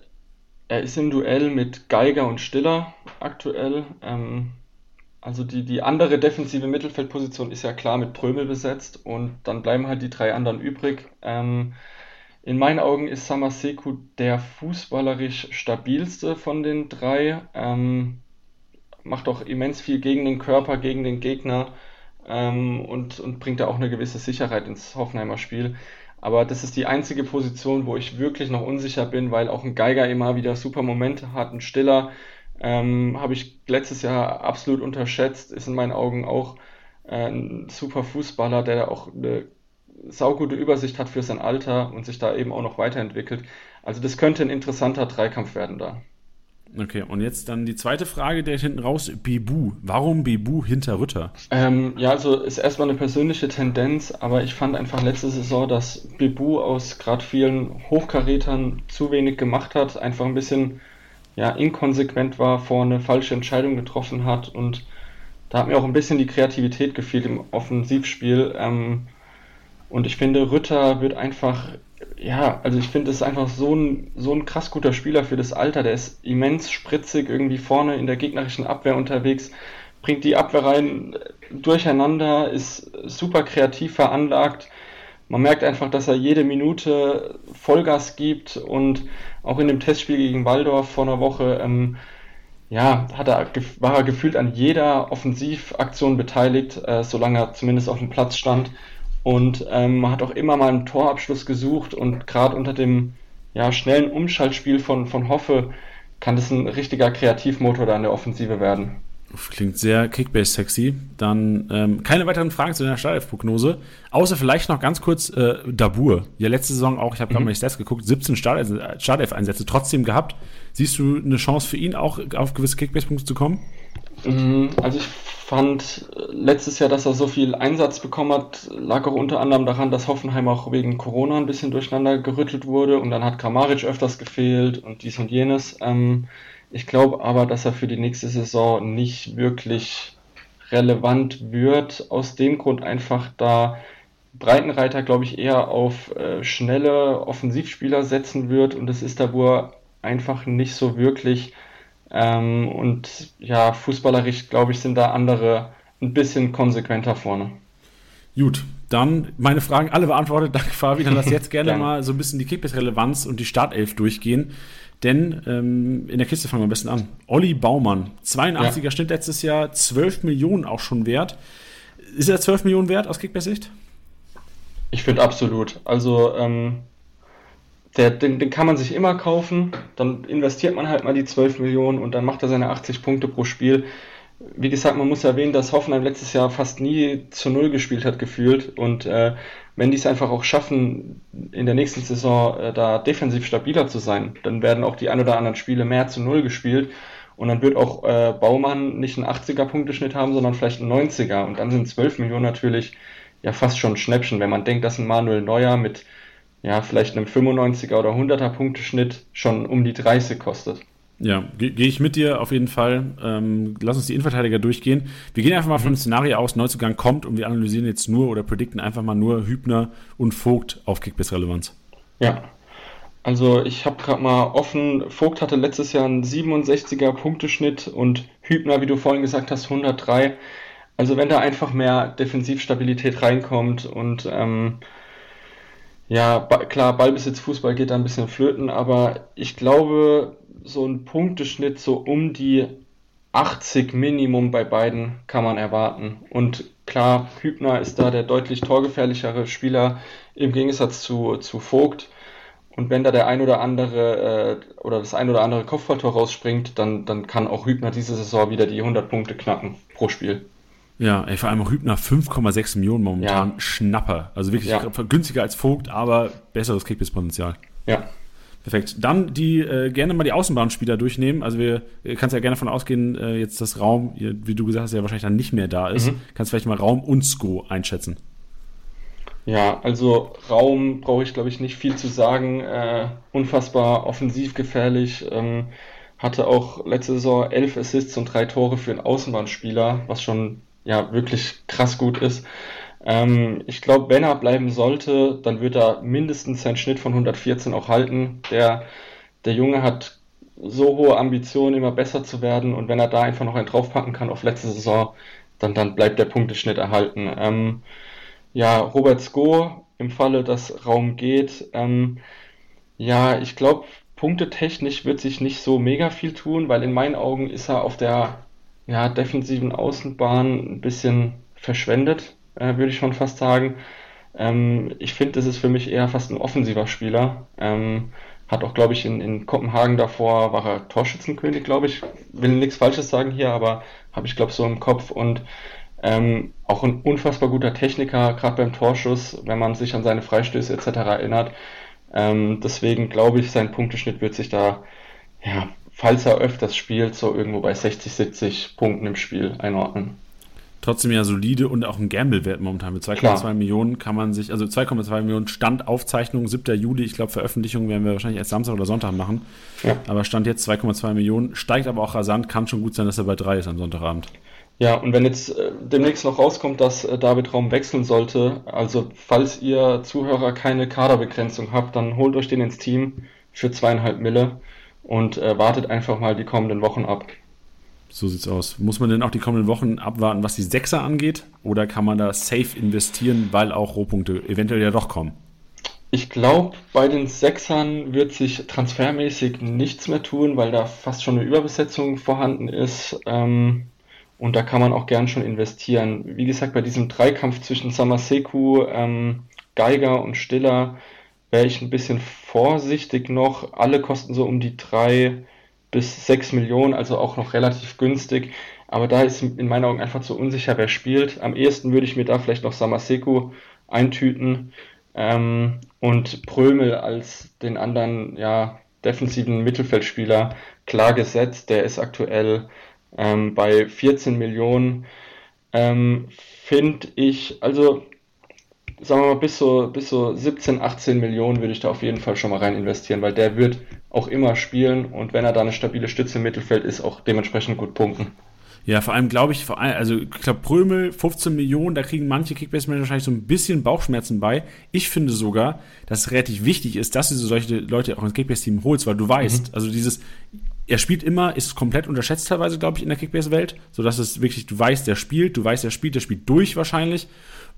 er ist im Duell mit Geiger und Stiller aktuell. Ähm, also die, die andere defensive Mittelfeldposition ist ja klar mit Prömel besetzt und dann bleiben halt die drei anderen übrig. Ähm, in meinen Augen ist Samaseku der fußballerisch stabilste von den drei. Ähm, macht auch immens viel gegen den Körper, gegen den Gegner ähm, und, und bringt da auch eine gewisse Sicherheit ins Hoffenheimer Spiel. Aber das ist die einzige Position, wo ich wirklich noch unsicher bin, weil auch ein Geiger immer wieder super Momente hat. Ein Stiller ähm, habe ich letztes Jahr absolut unterschätzt, ist in meinen Augen auch äh, ein super Fußballer, der auch eine saugute Übersicht hat für sein Alter und sich da eben auch noch weiterentwickelt. Also das könnte ein interessanter Dreikampf werden da. Okay, und jetzt dann die zweite Frage, der hinten raus, Bebu. Warum Bebu hinter Rütter? Ähm, ja, also ist erstmal eine persönliche Tendenz, aber ich fand einfach letzte Saison, dass Bebu aus gerade vielen Hochkarätern zu wenig gemacht hat, einfach ein bisschen ja, inkonsequent war, vorne falsche Entscheidungen getroffen hat und da hat mir auch ein bisschen die Kreativität gefehlt im Offensivspiel. Ähm, und ich finde, Rütter wird einfach, ja, also ich finde, es ist einfach so ein, so ein krass guter Spieler für das Alter. Der ist immens spritzig, irgendwie vorne in der gegnerischen Abwehr unterwegs, bringt die Abwehr rein durcheinander, ist super kreativ veranlagt. Man merkt einfach, dass er jede Minute Vollgas gibt und auch in dem Testspiel gegen Waldorf vor einer Woche, ähm, ja, hat er, war er gefühlt an jeder Offensivaktion beteiligt, äh, solange er zumindest auf dem Platz stand und ähm, man hat auch immer mal einen Torabschluss gesucht und gerade unter dem ja, schnellen Umschaltspiel von, von Hoffe kann das ein richtiger Kreativmotor da in der Offensive werden. Klingt sehr Kickbase-sexy. Dann ähm, keine weiteren Fragen zu deiner Startelf-Prognose. Außer vielleicht noch ganz kurz äh, Dabur. Ja, letzte Saison auch, ich habe gerade mhm. mal die Stats geguckt, 17 Startelf-Einsätze trotzdem gehabt. Siehst du eine Chance für ihn auch auf gewisse Kickbase-Punkte zu kommen? Mhm, also ich fand äh, letztes Jahr, dass er so viel Einsatz bekommen hat, lag auch unter anderem daran, dass Hoffenheim auch wegen Corona ein bisschen durcheinander gerüttelt wurde und dann hat Kramaric öfters gefehlt und dies und jenes. Ähm, ich glaube aber, dass er für die nächste Saison nicht wirklich relevant wird. Aus dem Grund einfach, da Breitenreiter, glaube ich, eher auf äh, schnelle Offensivspieler setzen wird und es ist da, wo er einfach nicht so wirklich ähm, und ja, fußballerisch, glaube ich, sind da andere ein bisschen konsequenter vorne. Gut, dann meine Fragen alle beantwortet. Danke, Fabi. Dann lass jetzt gerne mal so ein bisschen die Kickbase-Relevanz und die Startelf durchgehen. Denn ähm, in der Kiste fangen wir am besten an. Olli Baumann, 82er ja. Schnitt letztes Jahr, 12 Millionen auch schon wert. Ist er 12 Millionen wert aus Kickbase-Sicht? Ich finde absolut. Also ähm, der, den, den kann man sich immer kaufen, dann investiert man halt mal die 12 Millionen und dann macht er seine 80 Punkte pro Spiel. Wie gesagt, man muss erwähnen, dass Hoffenheim letztes Jahr fast nie zu Null gespielt hat, gefühlt. Und äh, wenn die es einfach auch schaffen, in der nächsten Saison äh, da defensiv stabiler zu sein, dann werden auch die ein oder anderen Spiele mehr zu Null gespielt. Und dann wird auch äh, Baumann nicht einen 80er-Punkteschnitt haben, sondern vielleicht einen 90er. Und dann sind 12 Millionen natürlich ja fast schon ein Schnäppchen, wenn man denkt, dass ein Manuel Neuer mit ja, vielleicht einem 95er oder 100er Punkteschnitt schon um die 30 kostet. Ja, gehe geh ich mit dir auf jeden Fall. Ähm, lass uns die Innenverteidiger durchgehen. Wir gehen einfach mal von dem Szenario aus, Neuzugang kommt und wir analysieren jetzt nur oder predikten einfach mal nur Hübner und Vogt auf Kickbiss-Relevanz. Ja, also ich habe gerade mal offen, Vogt hatte letztes Jahr einen 67er Punkteschnitt und Hübner, wie du vorhin gesagt hast, 103. Also wenn da einfach mehr Defensivstabilität reinkommt und ähm, ja, klar, Ballbesitz, Fußball geht da ein bisschen flöten, aber ich glaube, so ein Punkteschnitt so um die 80 Minimum bei beiden kann man erwarten. Und klar, Hübner ist da der deutlich torgefährlichere Spieler im Gegensatz zu, zu Vogt. Und wenn da der ein oder andere äh, oder das ein oder andere Kopfballtor rausspringt, dann, dann kann auch Hübner diese Saison wieder die 100 Punkte knacken pro Spiel. Ja, ey, vor allem auch Hübner 5,6 Millionen momentan. Ja. Schnapper. Also wirklich ja. günstiger als Vogt, aber besseres Kickbiss-Potenzial. Ja. Perfekt. Dann die äh, gerne mal die Außenbahnspieler durchnehmen. Also wir kannst ja gerne davon ausgehen, äh, jetzt das Raum, wie du gesagt hast, ja wahrscheinlich dann nicht mehr da ist. Mhm. Kannst vielleicht mal Raum und Sko einschätzen. Ja, also Raum brauche ich glaube ich nicht viel zu sagen. Äh, unfassbar offensiv gefährlich. Ähm, hatte auch letzte Saison elf Assists und drei Tore für einen Außenbahnspieler, was schon ja wirklich krass gut ist. Ähm, ich glaube, wenn er bleiben sollte, dann wird er mindestens seinen Schnitt von 114 auch halten. Der, der Junge hat so hohe Ambitionen, immer besser zu werden und wenn er da einfach noch einen draufpacken kann auf letzte Saison, dann, dann bleibt der Punkteschnitt erhalten. Ähm, ja, Robert Sko im Falle, dass Raum geht. Ähm, ja, ich glaube, punktetechnisch wird sich nicht so mega viel tun, weil in meinen Augen ist er auf der ja, defensiven Außenbahn ein bisschen verschwendet, äh, würde ich schon fast sagen. Ähm, ich finde, das ist für mich eher fast ein offensiver Spieler. Ähm, hat auch, glaube ich, in, in Kopenhagen davor war er Torschützenkönig, glaube ich. Will nichts Falsches sagen hier, aber habe ich, glaube ich, so im Kopf. Und ähm, auch ein unfassbar guter Techniker, gerade beim Torschuss, wenn man sich an seine Freistöße etc. erinnert. Ähm, deswegen glaube ich, sein Punkteschnitt wird sich da, ja, falls er öfters spielt, so irgendwo bei 60, 70 Punkten im Spiel einordnen trotzdem ja solide und auch ein Gamble-Wert momentan. Mit 2,2 Millionen kann man sich, also 2,2 Millionen Standaufzeichnung, 7. Juli, ich glaube Veröffentlichung werden wir wahrscheinlich erst Samstag oder Sonntag machen. Ja. Aber Stand jetzt 2,2 Millionen, steigt aber auch rasant, kann schon gut sein, dass er bei 3 ist am Sonntagabend. Ja, und wenn jetzt äh, demnächst noch rauskommt, dass äh, David Raum wechseln sollte, also falls ihr Zuhörer keine Kaderbegrenzung habt, dann holt euch den ins Team für zweieinhalb Mille und äh, wartet einfach mal die kommenden Wochen ab. So sieht's aus. Muss man denn auch die kommenden Wochen abwarten, was die Sechser angeht? Oder kann man da safe investieren, weil auch Rohpunkte eventuell ja doch kommen? Ich glaube, bei den Sechsern wird sich transfermäßig nichts mehr tun, weil da fast schon eine Überbesetzung vorhanden ist. Ähm, und da kann man auch gern schon investieren. Wie gesagt, bei diesem Dreikampf zwischen Samaseku, ähm, Geiger und Stiller wäre ich ein bisschen vorsichtig noch. Alle kosten so um die drei bis 6 Millionen, also auch noch relativ günstig. Aber da ist in meinen Augen einfach zu unsicher, wer spielt. Am ehesten würde ich mir da vielleicht noch Samaseko eintüten ähm, und Prömel als den anderen ja, defensiven Mittelfeldspieler klar gesetzt. Der ist aktuell ähm, bei 14 Millionen. Ähm, Finde ich, also sagen wir mal, bis so, bis so 17, 18 Millionen würde ich da auf jeden Fall schon mal rein investieren, weil der wird auch immer spielen und wenn er da eine stabile Stütze im Mittelfeld ist, auch dementsprechend gut punkten. Ja, vor allem glaube ich, vor allem, also ich glaube, Prömel, 15 Millionen, da kriegen manche Kickbase-Manager wahrscheinlich so ein bisschen Bauchschmerzen bei. Ich finde sogar, dass es relativ wichtig ist, dass du solche Leute auch ins Kickbase-Team holst, weil du weißt, mhm. also dieses, er spielt immer, ist komplett unterschätzt teilweise, glaube ich, in der Kickbase-Welt, sodass es wirklich, du weißt, der spielt, du weißt, der spielt, der spielt durch wahrscheinlich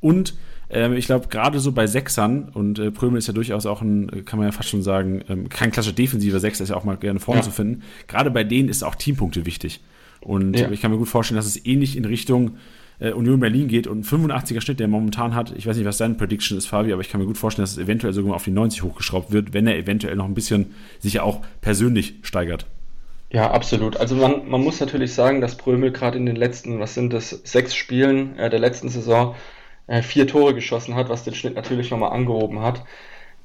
und ähm, ich glaube, gerade so bei Sechsern, und äh, Prömel ist ja durchaus auch ein, kann man ja fast schon sagen, ähm, kein klassischer defensiver Sechser, ist ja auch mal gerne vorne ja. zu finden. Gerade bei denen ist auch Teampunkte wichtig. Und ja. ich kann mir gut vorstellen, dass es ähnlich in Richtung äh, Union Berlin geht und ein 85er Schnitt, der momentan hat, ich weiß nicht, was deine Prediction ist, Fabi, aber ich kann mir gut vorstellen, dass es eventuell sogar mal auf die 90 hochgeschraubt wird, wenn er eventuell noch ein bisschen sich ja auch persönlich steigert. Ja, absolut. Also man, man muss natürlich sagen, dass Prömel gerade in den letzten, was sind das, sechs Spielen äh, der letzten Saison äh, vier Tore geschossen hat, was den Schnitt natürlich nochmal angehoben hat.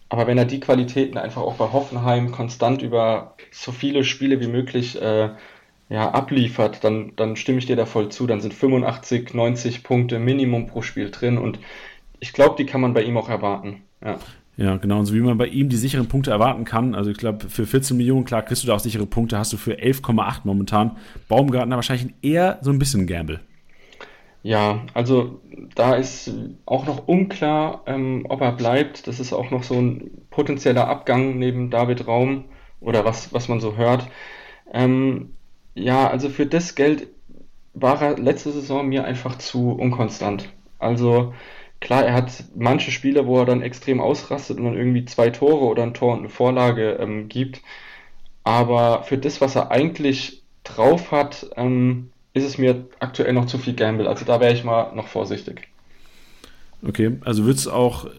Aber wenn er die Qualitäten einfach auch bei Hoffenheim konstant über so viele Spiele wie möglich äh, ja, abliefert, dann, dann stimme ich dir da voll zu. Dann sind 85, 90 Punkte Minimum pro Spiel drin und ich glaube, die kann man bei ihm auch erwarten. Ja. Ja, genau. Und so wie man bei ihm die sicheren Punkte erwarten kann, also ich glaube, für 14 Millionen, klar, kriegst du da auch sichere Punkte, hast du für 11,8 momentan. Baumgartner wahrscheinlich eher so ein bisschen Gamble. Ja, also da ist auch noch unklar, ähm, ob er bleibt. Das ist auch noch so ein potenzieller Abgang neben David Raum oder was, was man so hört. Ähm, ja, also für das Geld war er letzte Saison mir einfach zu unkonstant. Also klar, er hat manche Spiele, wo er dann extrem ausrastet und dann irgendwie zwei Tore oder ein Tor und eine Vorlage ähm, gibt. Aber für das, was er eigentlich drauf hat, ähm, ist es mir aktuell noch zu viel Gamble. Also da wäre ich mal noch vorsichtig. Okay, also würdest du auch äh,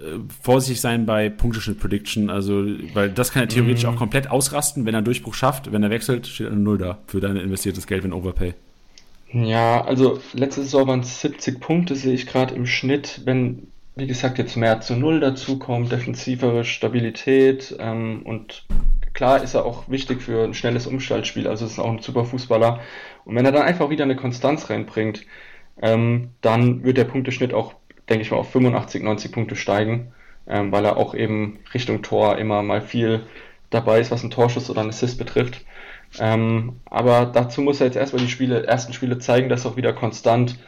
vorsichtig sein bei Punkteschnitt Prediction, also weil das kann er theoretisch mm. auch komplett ausrasten, wenn er Durchbruch schafft, wenn er wechselt, steht eine Null da für dein investiertes Geld, wenn Overpay. Ja, also letzte Saison waren es 70 Punkte, sehe ich gerade im Schnitt, wenn, wie gesagt, jetzt mehr zu Null dazukommt, defensivere Stabilität ähm, und klar ist er auch wichtig für ein schnelles Umschaltspiel, also ist auch ein super Fußballer. Und wenn er dann einfach wieder eine Konstanz reinbringt, ähm, dann wird der Punkteschnitt auch, denke ich mal, auf 85, 90 Punkte steigen, ähm, weil er auch eben Richtung Tor immer mal viel dabei ist, was ein Torschuss oder ein Assist betrifft. Ähm, aber dazu muss er jetzt erstmal die Spiele, ersten Spiele zeigen, dass er auch wieder konstant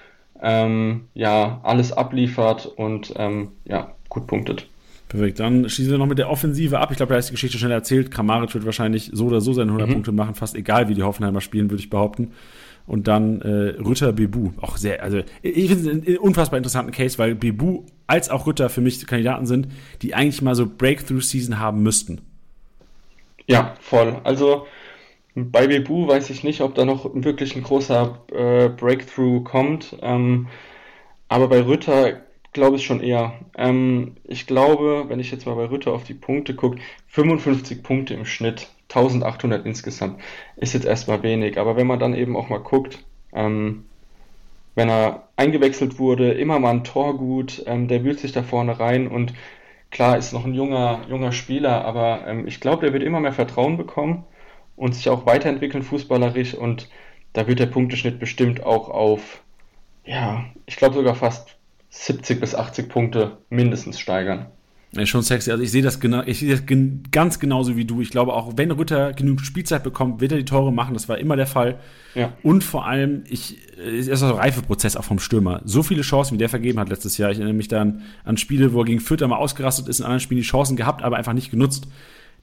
ähm, ja, alles abliefert und ähm, ja, gut punktet. Perfekt, dann schließen wir noch mit der Offensive ab. Ich glaube, da ist die Geschichte schnell erzählt. Kramaric wird wahrscheinlich so oder so seine 100 mhm. Punkte machen, fast egal, wie die Hoffenheimer spielen, würde ich behaupten. Und dann äh, Rütter Bebu, auch sehr, also ich finde es einen unfassbar interessanten Case, weil Bebu als auch Rütter für mich Kandidaten sind, die eigentlich mal so Breakthrough-Season haben müssten. Ja, voll. Also bei Bebu weiß ich nicht, ob da noch wirklich ein großer äh, Breakthrough kommt. Ähm, aber bei Rütter glaube ich schon eher. Ähm, ich glaube, wenn ich jetzt mal bei Rütter auf die Punkte gucke, 55 Punkte im Schnitt, 1800 insgesamt, ist jetzt erstmal wenig. Aber wenn man dann eben auch mal guckt, ähm, wenn er eingewechselt wurde, immer mal ein Tor gut, ähm, der wühlt sich da vorne rein und klar ist noch ein junger, junger Spieler, aber ähm, ich glaube, der wird immer mehr Vertrauen bekommen und sich auch weiterentwickeln fußballerisch und da wird der Punkteschnitt bestimmt auch auf, ja, ich glaube sogar fast 70 bis 80 Punkte mindestens steigern. Ja, schon sexy. Also ich sehe das genau, ich sehe das gen ganz genauso wie du. Ich glaube auch, wenn Rütter genug Spielzeit bekommt, wird er die Tore machen. Das war immer der Fall. Ja. Und vor allem, ich, es ist ein Reifeprozess auch vom Stürmer. So viele Chancen, wie der vergeben hat letztes Jahr. Ich erinnere mich dann an Spiele, wo er gegen Fürth einmal ausgerastet ist, in anderen Spielen die Chancen gehabt, aber einfach nicht genutzt.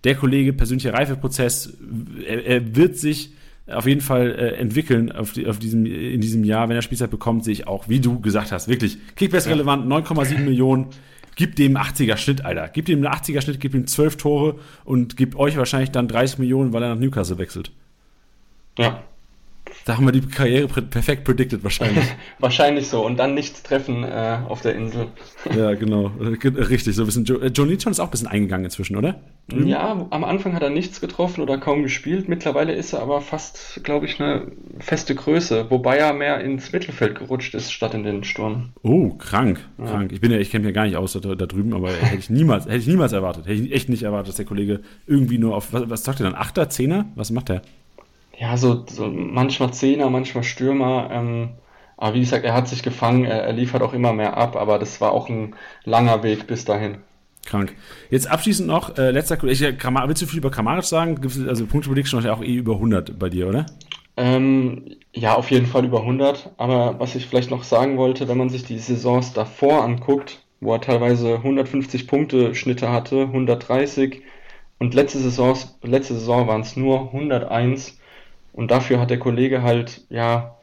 Der Kollege, persönlicher Reifeprozess, er, er wird sich auf jeden Fall äh, entwickeln auf, die, auf diesem, in diesem Jahr. Wenn er Spielzeit bekommt, sehe ich auch, wie du gesagt hast, wirklich Kickbase relevant, 9,7 Millionen gib dem 80er Schnitt, Alter. Gib dem einen 80er Schnitt, gib ihm 12 Tore und gib euch wahrscheinlich dann 30 Millionen, weil er nach Newcastle wechselt. Ja, da haben wir die Karriere perfekt predicted wahrscheinlich. wahrscheinlich so. Und dann nichts treffen äh, auf der Insel. ja, genau. Richtig. So ein bisschen. Joe, Joe Leachon ist auch ein bisschen eingegangen inzwischen, oder? Drüben? Ja, am Anfang hat er nichts getroffen oder kaum gespielt. Mittlerweile ist er aber fast, glaube ich, eine feste Größe. Wobei er mehr ins Mittelfeld gerutscht ist, statt in den Sturm. Oh, krank. Ja. Krank. Ich bin ja, ich kenne mich ja gar nicht aus da, da, drüben, aber hätte ich niemals, hätte ich niemals erwartet. Hätte ich echt nicht erwartet, dass der Kollege irgendwie nur auf. Was, was sagt er dann? Achter, Zehner? Was macht der? Ja, so, so manchmal Zehner, manchmal Stürmer. Ähm, aber wie gesagt, er hat sich gefangen, er, er liefert auch immer mehr ab, aber das war auch ein langer Weg bis dahin. Krank. Jetzt abschließend noch, äh, letzter ich, willst du viel über Kramaric sagen? Also Punkte Prediction ja auch eh über 100 bei dir, oder? Ähm, ja, auf jeden Fall über 100. Aber was ich vielleicht noch sagen wollte, wenn man sich die Saisons davor anguckt, wo er teilweise 150 Punkte Schnitte hatte, 130 und letzte Saison, letzte Saison waren es nur 101 und dafür hat der Kollege halt, ja,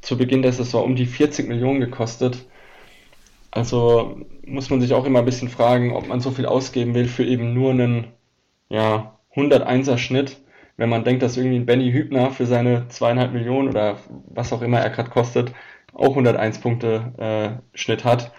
zu Beginn der Saison um die 40 Millionen gekostet. Also muss man sich auch immer ein bisschen fragen, ob man so viel ausgeben will für eben nur einen, ja, 101er Schnitt. Wenn man denkt, dass irgendwie ein Benny Hübner für seine zweieinhalb Millionen oder was auch immer er gerade kostet, auch 101 Punkte äh, Schnitt hat.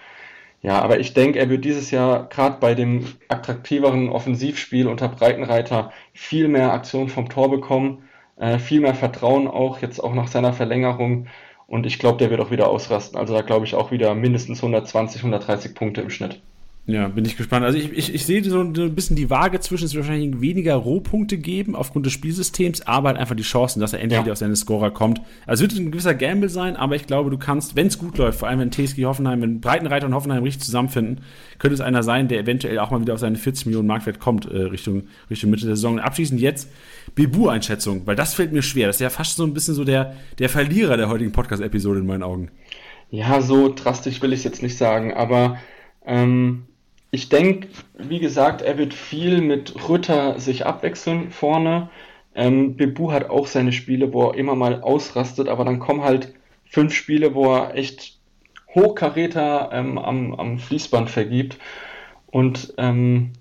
Ja, aber ich denke, er wird dieses Jahr gerade bei dem attraktiveren Offensivspiel unter Breitenreiter viel mehr Aktion vom Tor bekommen äh, viel mehr Vertrauen auch, jetzt auch nach seiner Verlängerung. Und ich glaube, der wird auch wieder ausrasten. Also da glaube ich auch wieder mindestens 120, 130 Punkte im Schnitt. Ja, bin ich gespannt. Also ich, ich, ich sehe so ein bisschen die Waage zwischen, es wird wahrscheinlich weniger Rohpunkte geben aufgrund des Spielsystems, aber halt einfach die Chancen, dass er endlich ja. wieder auf seine Scorer kommt. Also es wird ein gewisser Gamble sein, aber ich glaube, du kannst, wenn es gut läuft, vor allem wenn TSG Hoffenheim, wenn Breitenreiter und Hoffenheim richtig zusammenfinden, könnte es einer sein, der eventuell auch mal wieder auf seine 40 Millionen Marktwert kommt, äh, Richtung, Richtung Mitte der Saison. Und abschließend jetzt Bebu-Einschätzung, weil das fällt mir schwer. Das ist ja fast so ein bisschen so der, der Verlierer der heutigen Podcast-Episode in meinen Augen. Ja, so drastisch will ich es jetzt nicht sagen, aber ähm, ich denke, wie gesagt, er wird viel mit Rütter sich abwechseln vorne. Ähm, Bebu hat auch seine Spiele, wo er immer mal ausrastet, aber dann kommen halt fünf Spiele, wo er echt Hochkaräter ähm, am, am Fließband vergibt. Und ähm,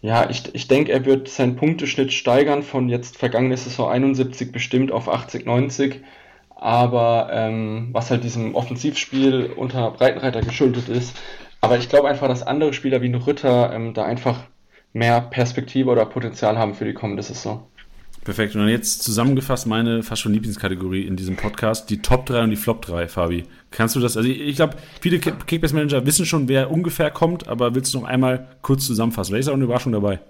ja, ich, ich denke, er wird seinen Punkteschnitt steigern von jetzt vergangene Saison 71 bestimmt auf 80, 90. Aber ähm, was halt diesem Offensivspiel unter Breitenreiter geschuldet ist, aber ich glaube einfach, dass andere Spieler wie ein Rütter ähm, da einfach mehr Perspektive oder Potenzial haben für die kommende Saison. Perfekt. Und dann jetzt zusammengefasst meine fast schon Lieblingskategorie in diesem Podcast, die Top 3 und die Flop 3, Fabi. Kannst du das, also ich, ich glaube, viele Kickbase-Manager wissen schon, wer ungefähr kommt, aber willst du noch einmal kurz zusammenfassen? Vielleicht ist auch eine Überraschung dabei.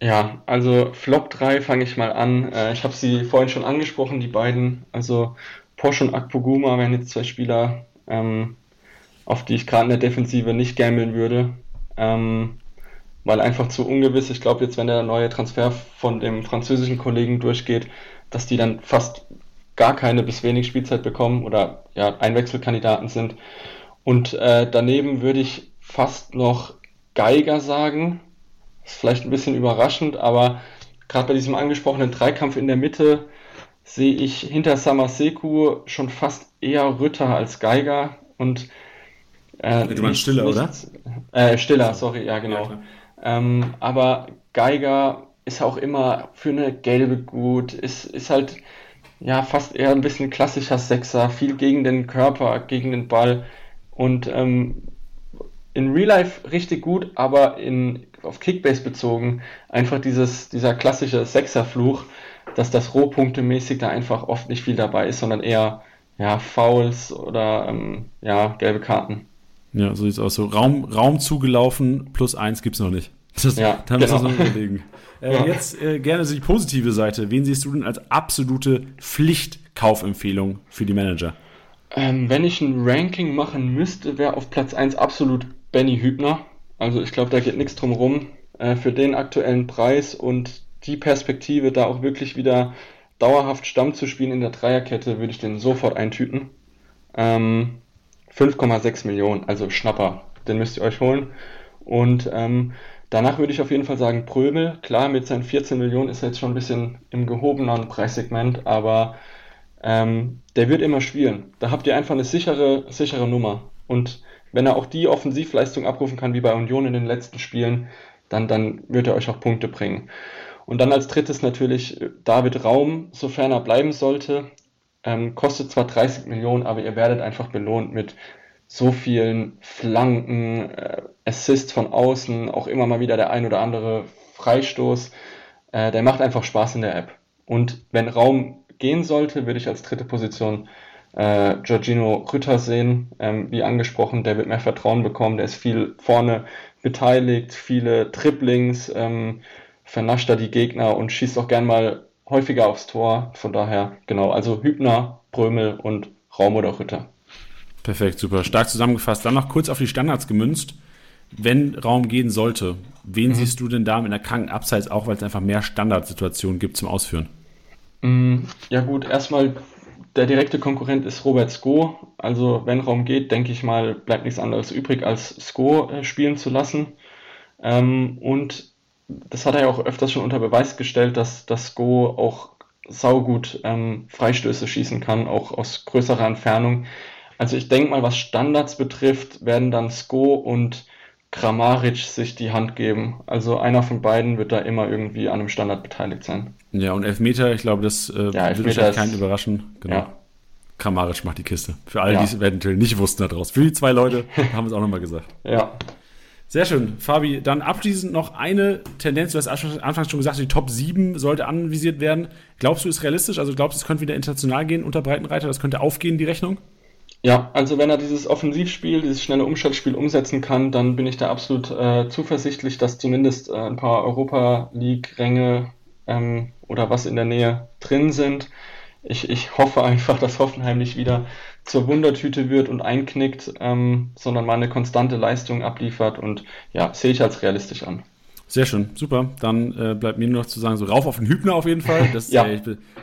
Ja, also Flop 3 fange ich mal an. Äh, ich habe sie vorhin schon angesprochen, die beiden. Also Porsche und Akpoguma wären jetzt zwei Spieler, ähm, auf die ich gerade in der Defensive nicht gambeln würde. Ähm, weil einfach zu ungewiss. Ich glaube jetzt, wenn der neue Transfer von dem französischen Kollegen durchgeht, dass die dann fast gar keine bis wenig Spielzeit bekommen oder ja, Einwechselkandidaten sind. Und äh, daneben würde ich fast noch Geiger sagen. Ist vielleicht ein bisschen überraschend, aber gerade bei diesem angesprochenen Dreikampf in der Mitte sehe ich hinter Samaseku schon fast eher Rütter als Geiger und Äh, du meinst Stiller, oder? Äh, Stiller, sorry, ja, genau. Ja, ähm, aber Geiger ist auch immer für eine gelbe gut, ist, ist halt ja fast eher ein bisschen klassischer Sechser, viel gegen den Körper, gegen den Ball und ähm, in Real Life richtig gut, aber in, auf Kickbase bezogen einfach dieses, dieser klassische Sechserfluch, dass das Rohpunktemäßig da einfach oft nicht viel dabei ist, sondern eher ja, Fouls oder ähm, ja, gelbe Karten. Ja, so sieht es aus. So Raum, Raum zugelaufen plus eins gibt es noch nicht. Das, ja, da müssen genau. wir so überlegen. Äh, ja. Jetzt äh, gerne die positive Seite. Wen siehst du denn als absolute Pflichtkaufempfehlung für die Manager? Ähm, wenn ich ein Ranking machen müsste, wäre auf Platz 1 absolut Benny Hübner. Also ich glaube, da geht nichts drum rum. Äh, für den aktuellen Preis und die Perspektive, da auch wirklich wieder dauerhaft Stamm zu spielen in der Dreierkette, würde ich den sofort eintüten. Ähm, 5,6 Millionen, also Schnapper, den müsst ihr euch holen. Und ähm, danach würde ich auf jeden Fall sagen Prömel. Klar, mit seinen 14 Millionen ist er jetzt schon ein bisschen im gehobenen Preissegment, aber ähm, der wird immer spielen. Da habt ihr einfach eine sichere, sichere Nummer. Und wenn er auch die Offensivleistung abrufen kann wie bei Union in den letzten Spielen, dann, dann wird er euch auch Punkte bringen. Und dann als drittes natürlich David Raum, sofern er bleiben sollte. Ähm, kostet zwar 30 Millionen, aber ihr werdet einfach belohnt mit so vielen Flanken, äh, Assists von außen, auch immer mal wieder der ein oder andere Freistoß. Äh, der macht einfach Spaß in der App. Und wenn Raum gehen sollte, würde ich als dritte Position äh, Giorgino Rütter sehen. Ähm, wie angesprochen, der wird mehr Vertrauen bekommen, der ist viel vorne beteiligt, viele Triplings, ähm, vernascht er die Gegner und schießt auch gern mal häufiger aufs Tor. Von daher, genau, also Hübner, Brömel und Raum oder Rütter. Perfekt, super. Stark zusammengefasst. Dann noch kurz auf die Standards gemünzt. Wenn Raum gehen sollte, wen mhm. siehst du denn da in der kranken Abseits, auch weil es einfach mehr Standardsituationen gibt zum Ausführen? Mm, ja gut, erstmal der direkte Konkurrent ist Robert Sko. Also wenn Raum geht, denke ich mal, bleibt nichts anderes übrig, als Sko äh, spielen zu lassen. Ähm, und das hat er ja auch öfters schon unter Beweis gestellt, dass das Go auch saugut ähm, Freistöße schießen kann, auch aus größerer Entfernung. Also ich denke mal, was Standards betrifft, werden dann Sko und Kramaric sich die Hand geben. Also einer von beiden wird da immer irgendwie an einem Standard beteiligt sein. Ja, und Elfmeter, ich glaube, das äh, ja, wird wahrscheinlich keinen überraschen. Genau. Ja. Kramaric macht die Kiste. Für alle, ja. die es eventuell nicht wussten da draußen. Für die zwei Leute haben wir es auch nochmal gesagt. Ja. Sehr schön, Fabi. Dann abschließend noch eine Tendenz. Du hast anfangs schon gesagt, die Top 7 sollte anvisiert werden. Glaubst du, ist realistisch? Also glaubst du, es könnte wieder international gehen unter Breitenreiter? Das könnte aufgehen, die Rechnung? Ja, also wenn er dieses Offensivspiel, dieses schnelle Umschaltspiel umsetzen kann, dann bin ich da absolut äh, zuversichtlich, dass zumindest äh, ein paar Europa League-Ränge ähm, oder was in der Nähe drin sind. Ich, ich hoffe einfach, dass Hoffenheim nicht wieder zur Wundertüte wird und einknickt, ähm, sondern mal eine konstante Leistung abliefert und ja, sehe ich als realistisch an. Sehr schön, super. Dann äh, bleibt mir nur noch zu sagen, so rauf auf den Hübner auf jeden Fall. Das ist ja. äh,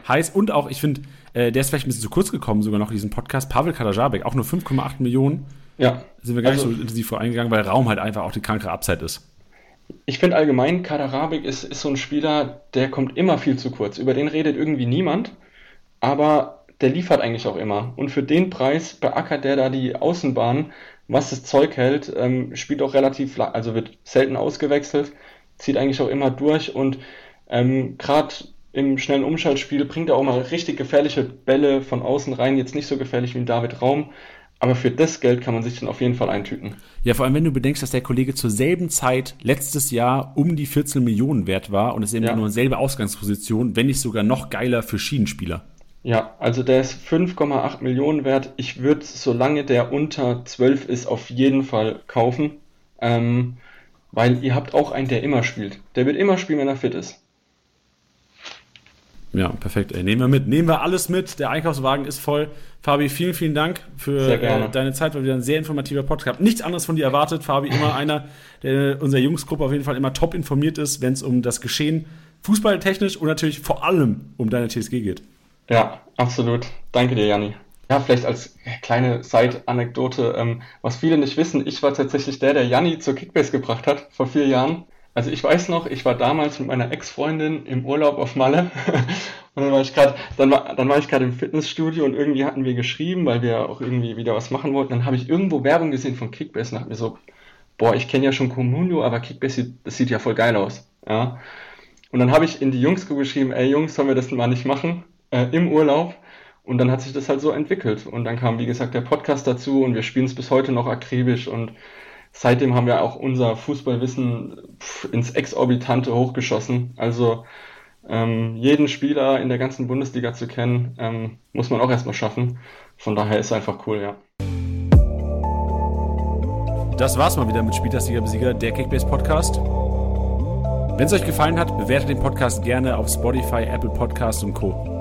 heiß. Und auch, ich finde, äh, der ist vielleicht ein bisschen zu kurz gekommen, sogar noch diesen Podcast. Pavel Kadajabek, auch nur 5,8 Millionen. Ja. Sind wir gar also, nicht so intensiv voreingegangen, weil Raum halt einfach auch die krankere Upside ist. Ich finde allgemein, Kaderabik ist, ist so ein Spieler, der kommt immer viel zu kurz. Über den redet irgendwie niemand, aber der liefert eigentlich auch immer. Und für den Preis beackert der da die Außenbahn, was das Zeug hält, ähm, spielt auch relativ, also wird selten ausgewechselt, zieht eigentlich auch immer durch und ähm, gerade im schnellen Umschaltspiel bringt er auch mal richtig gefährliche Bälle von außen rein, jetzt nicht so gefährlich wie in David Raum, aber für das Geld kann man sich dann auf jeden Fall eintüten. Ja, vor allem, wenn du bedenkst, dass der Kollege zur selben Zeit letztes Jahr um die 14 Millionen wert war und es eben ja. nur selbe Ausgangsposition, wenn nicht sogar noch geiler für Schienenspieler. Ja, also der ist 5,8 Millionen wert. Ich würde, solange der unter 12 ist, auf jeden Fall kaufen. Ähm, weil ihr habt auch einen, der immer spielt. Der wird immer spielen, wenn er fit ist. Ja, perfekt. Ey, nehmen wir mit. Nehmen wir alles mit. Der Einkaufswagen ist voll. Fabi, vielen, vielen Dank für äh, deine Zeit. War wieder ein sehr informativer Podcast. Nichts anderes von dir erwartet. Fabi, immer einer, der unserer Jungsgruppe auf jeden Fall immer top informiert ist, wenn es um das Geschehen fußballtechnisch und natürlich vor allem um deine TSG geht. Ja, absolut. Danke dir, Janni. Ja, vielleicht als kleine Side-Anekdote, ähm, was viele nicht wissen, ich war tatsächlich der, der Janni zur Kickbase gebracht hat vor vier Jahren. Also ich weiß noch, ich war damals mit meiner Ex-Freundin im Urlaub auf Malle und dann war ich gerade, dann war, dann war ich gerade im Fitnessstudio und irgendwie hatten wir geschrieben, weil wir auch irgendwie wieder was machen wollten. Dann habe ich irgendwo Werbung gesehen von Kickbase und dachte mir so, boah, ich kenne ja schon Comunio, aber Kickbase, das sieht ja voll geil aus. Ja. Und dann habe ich in die Jungs geschrieben, ey Jungs, sollen wir das mal nicht machen? Äh, Im Urlaub. Und dann hat sich das halt so entwickelt. Und dann kam, wie gesagt, der Podcast dazu und wir spielen es bis heute noch akribisch und seitdem haben wir auch unser Fußballwissen ins Exorbitante hochgeschossen. Also ähm, jeden Spieler in der ganzen Bundesliga zu kennen, ähm, muss man auch erstmal schaffen. Von daher ist es einfach cool, ja. Das war's mal wieder mit Spieltagsliga Besieger, der Kickbase Podcast. Wenn es euch gefallen hat, bewertet den Podcast gerne auf Spotify, Apple Podcasts und Co.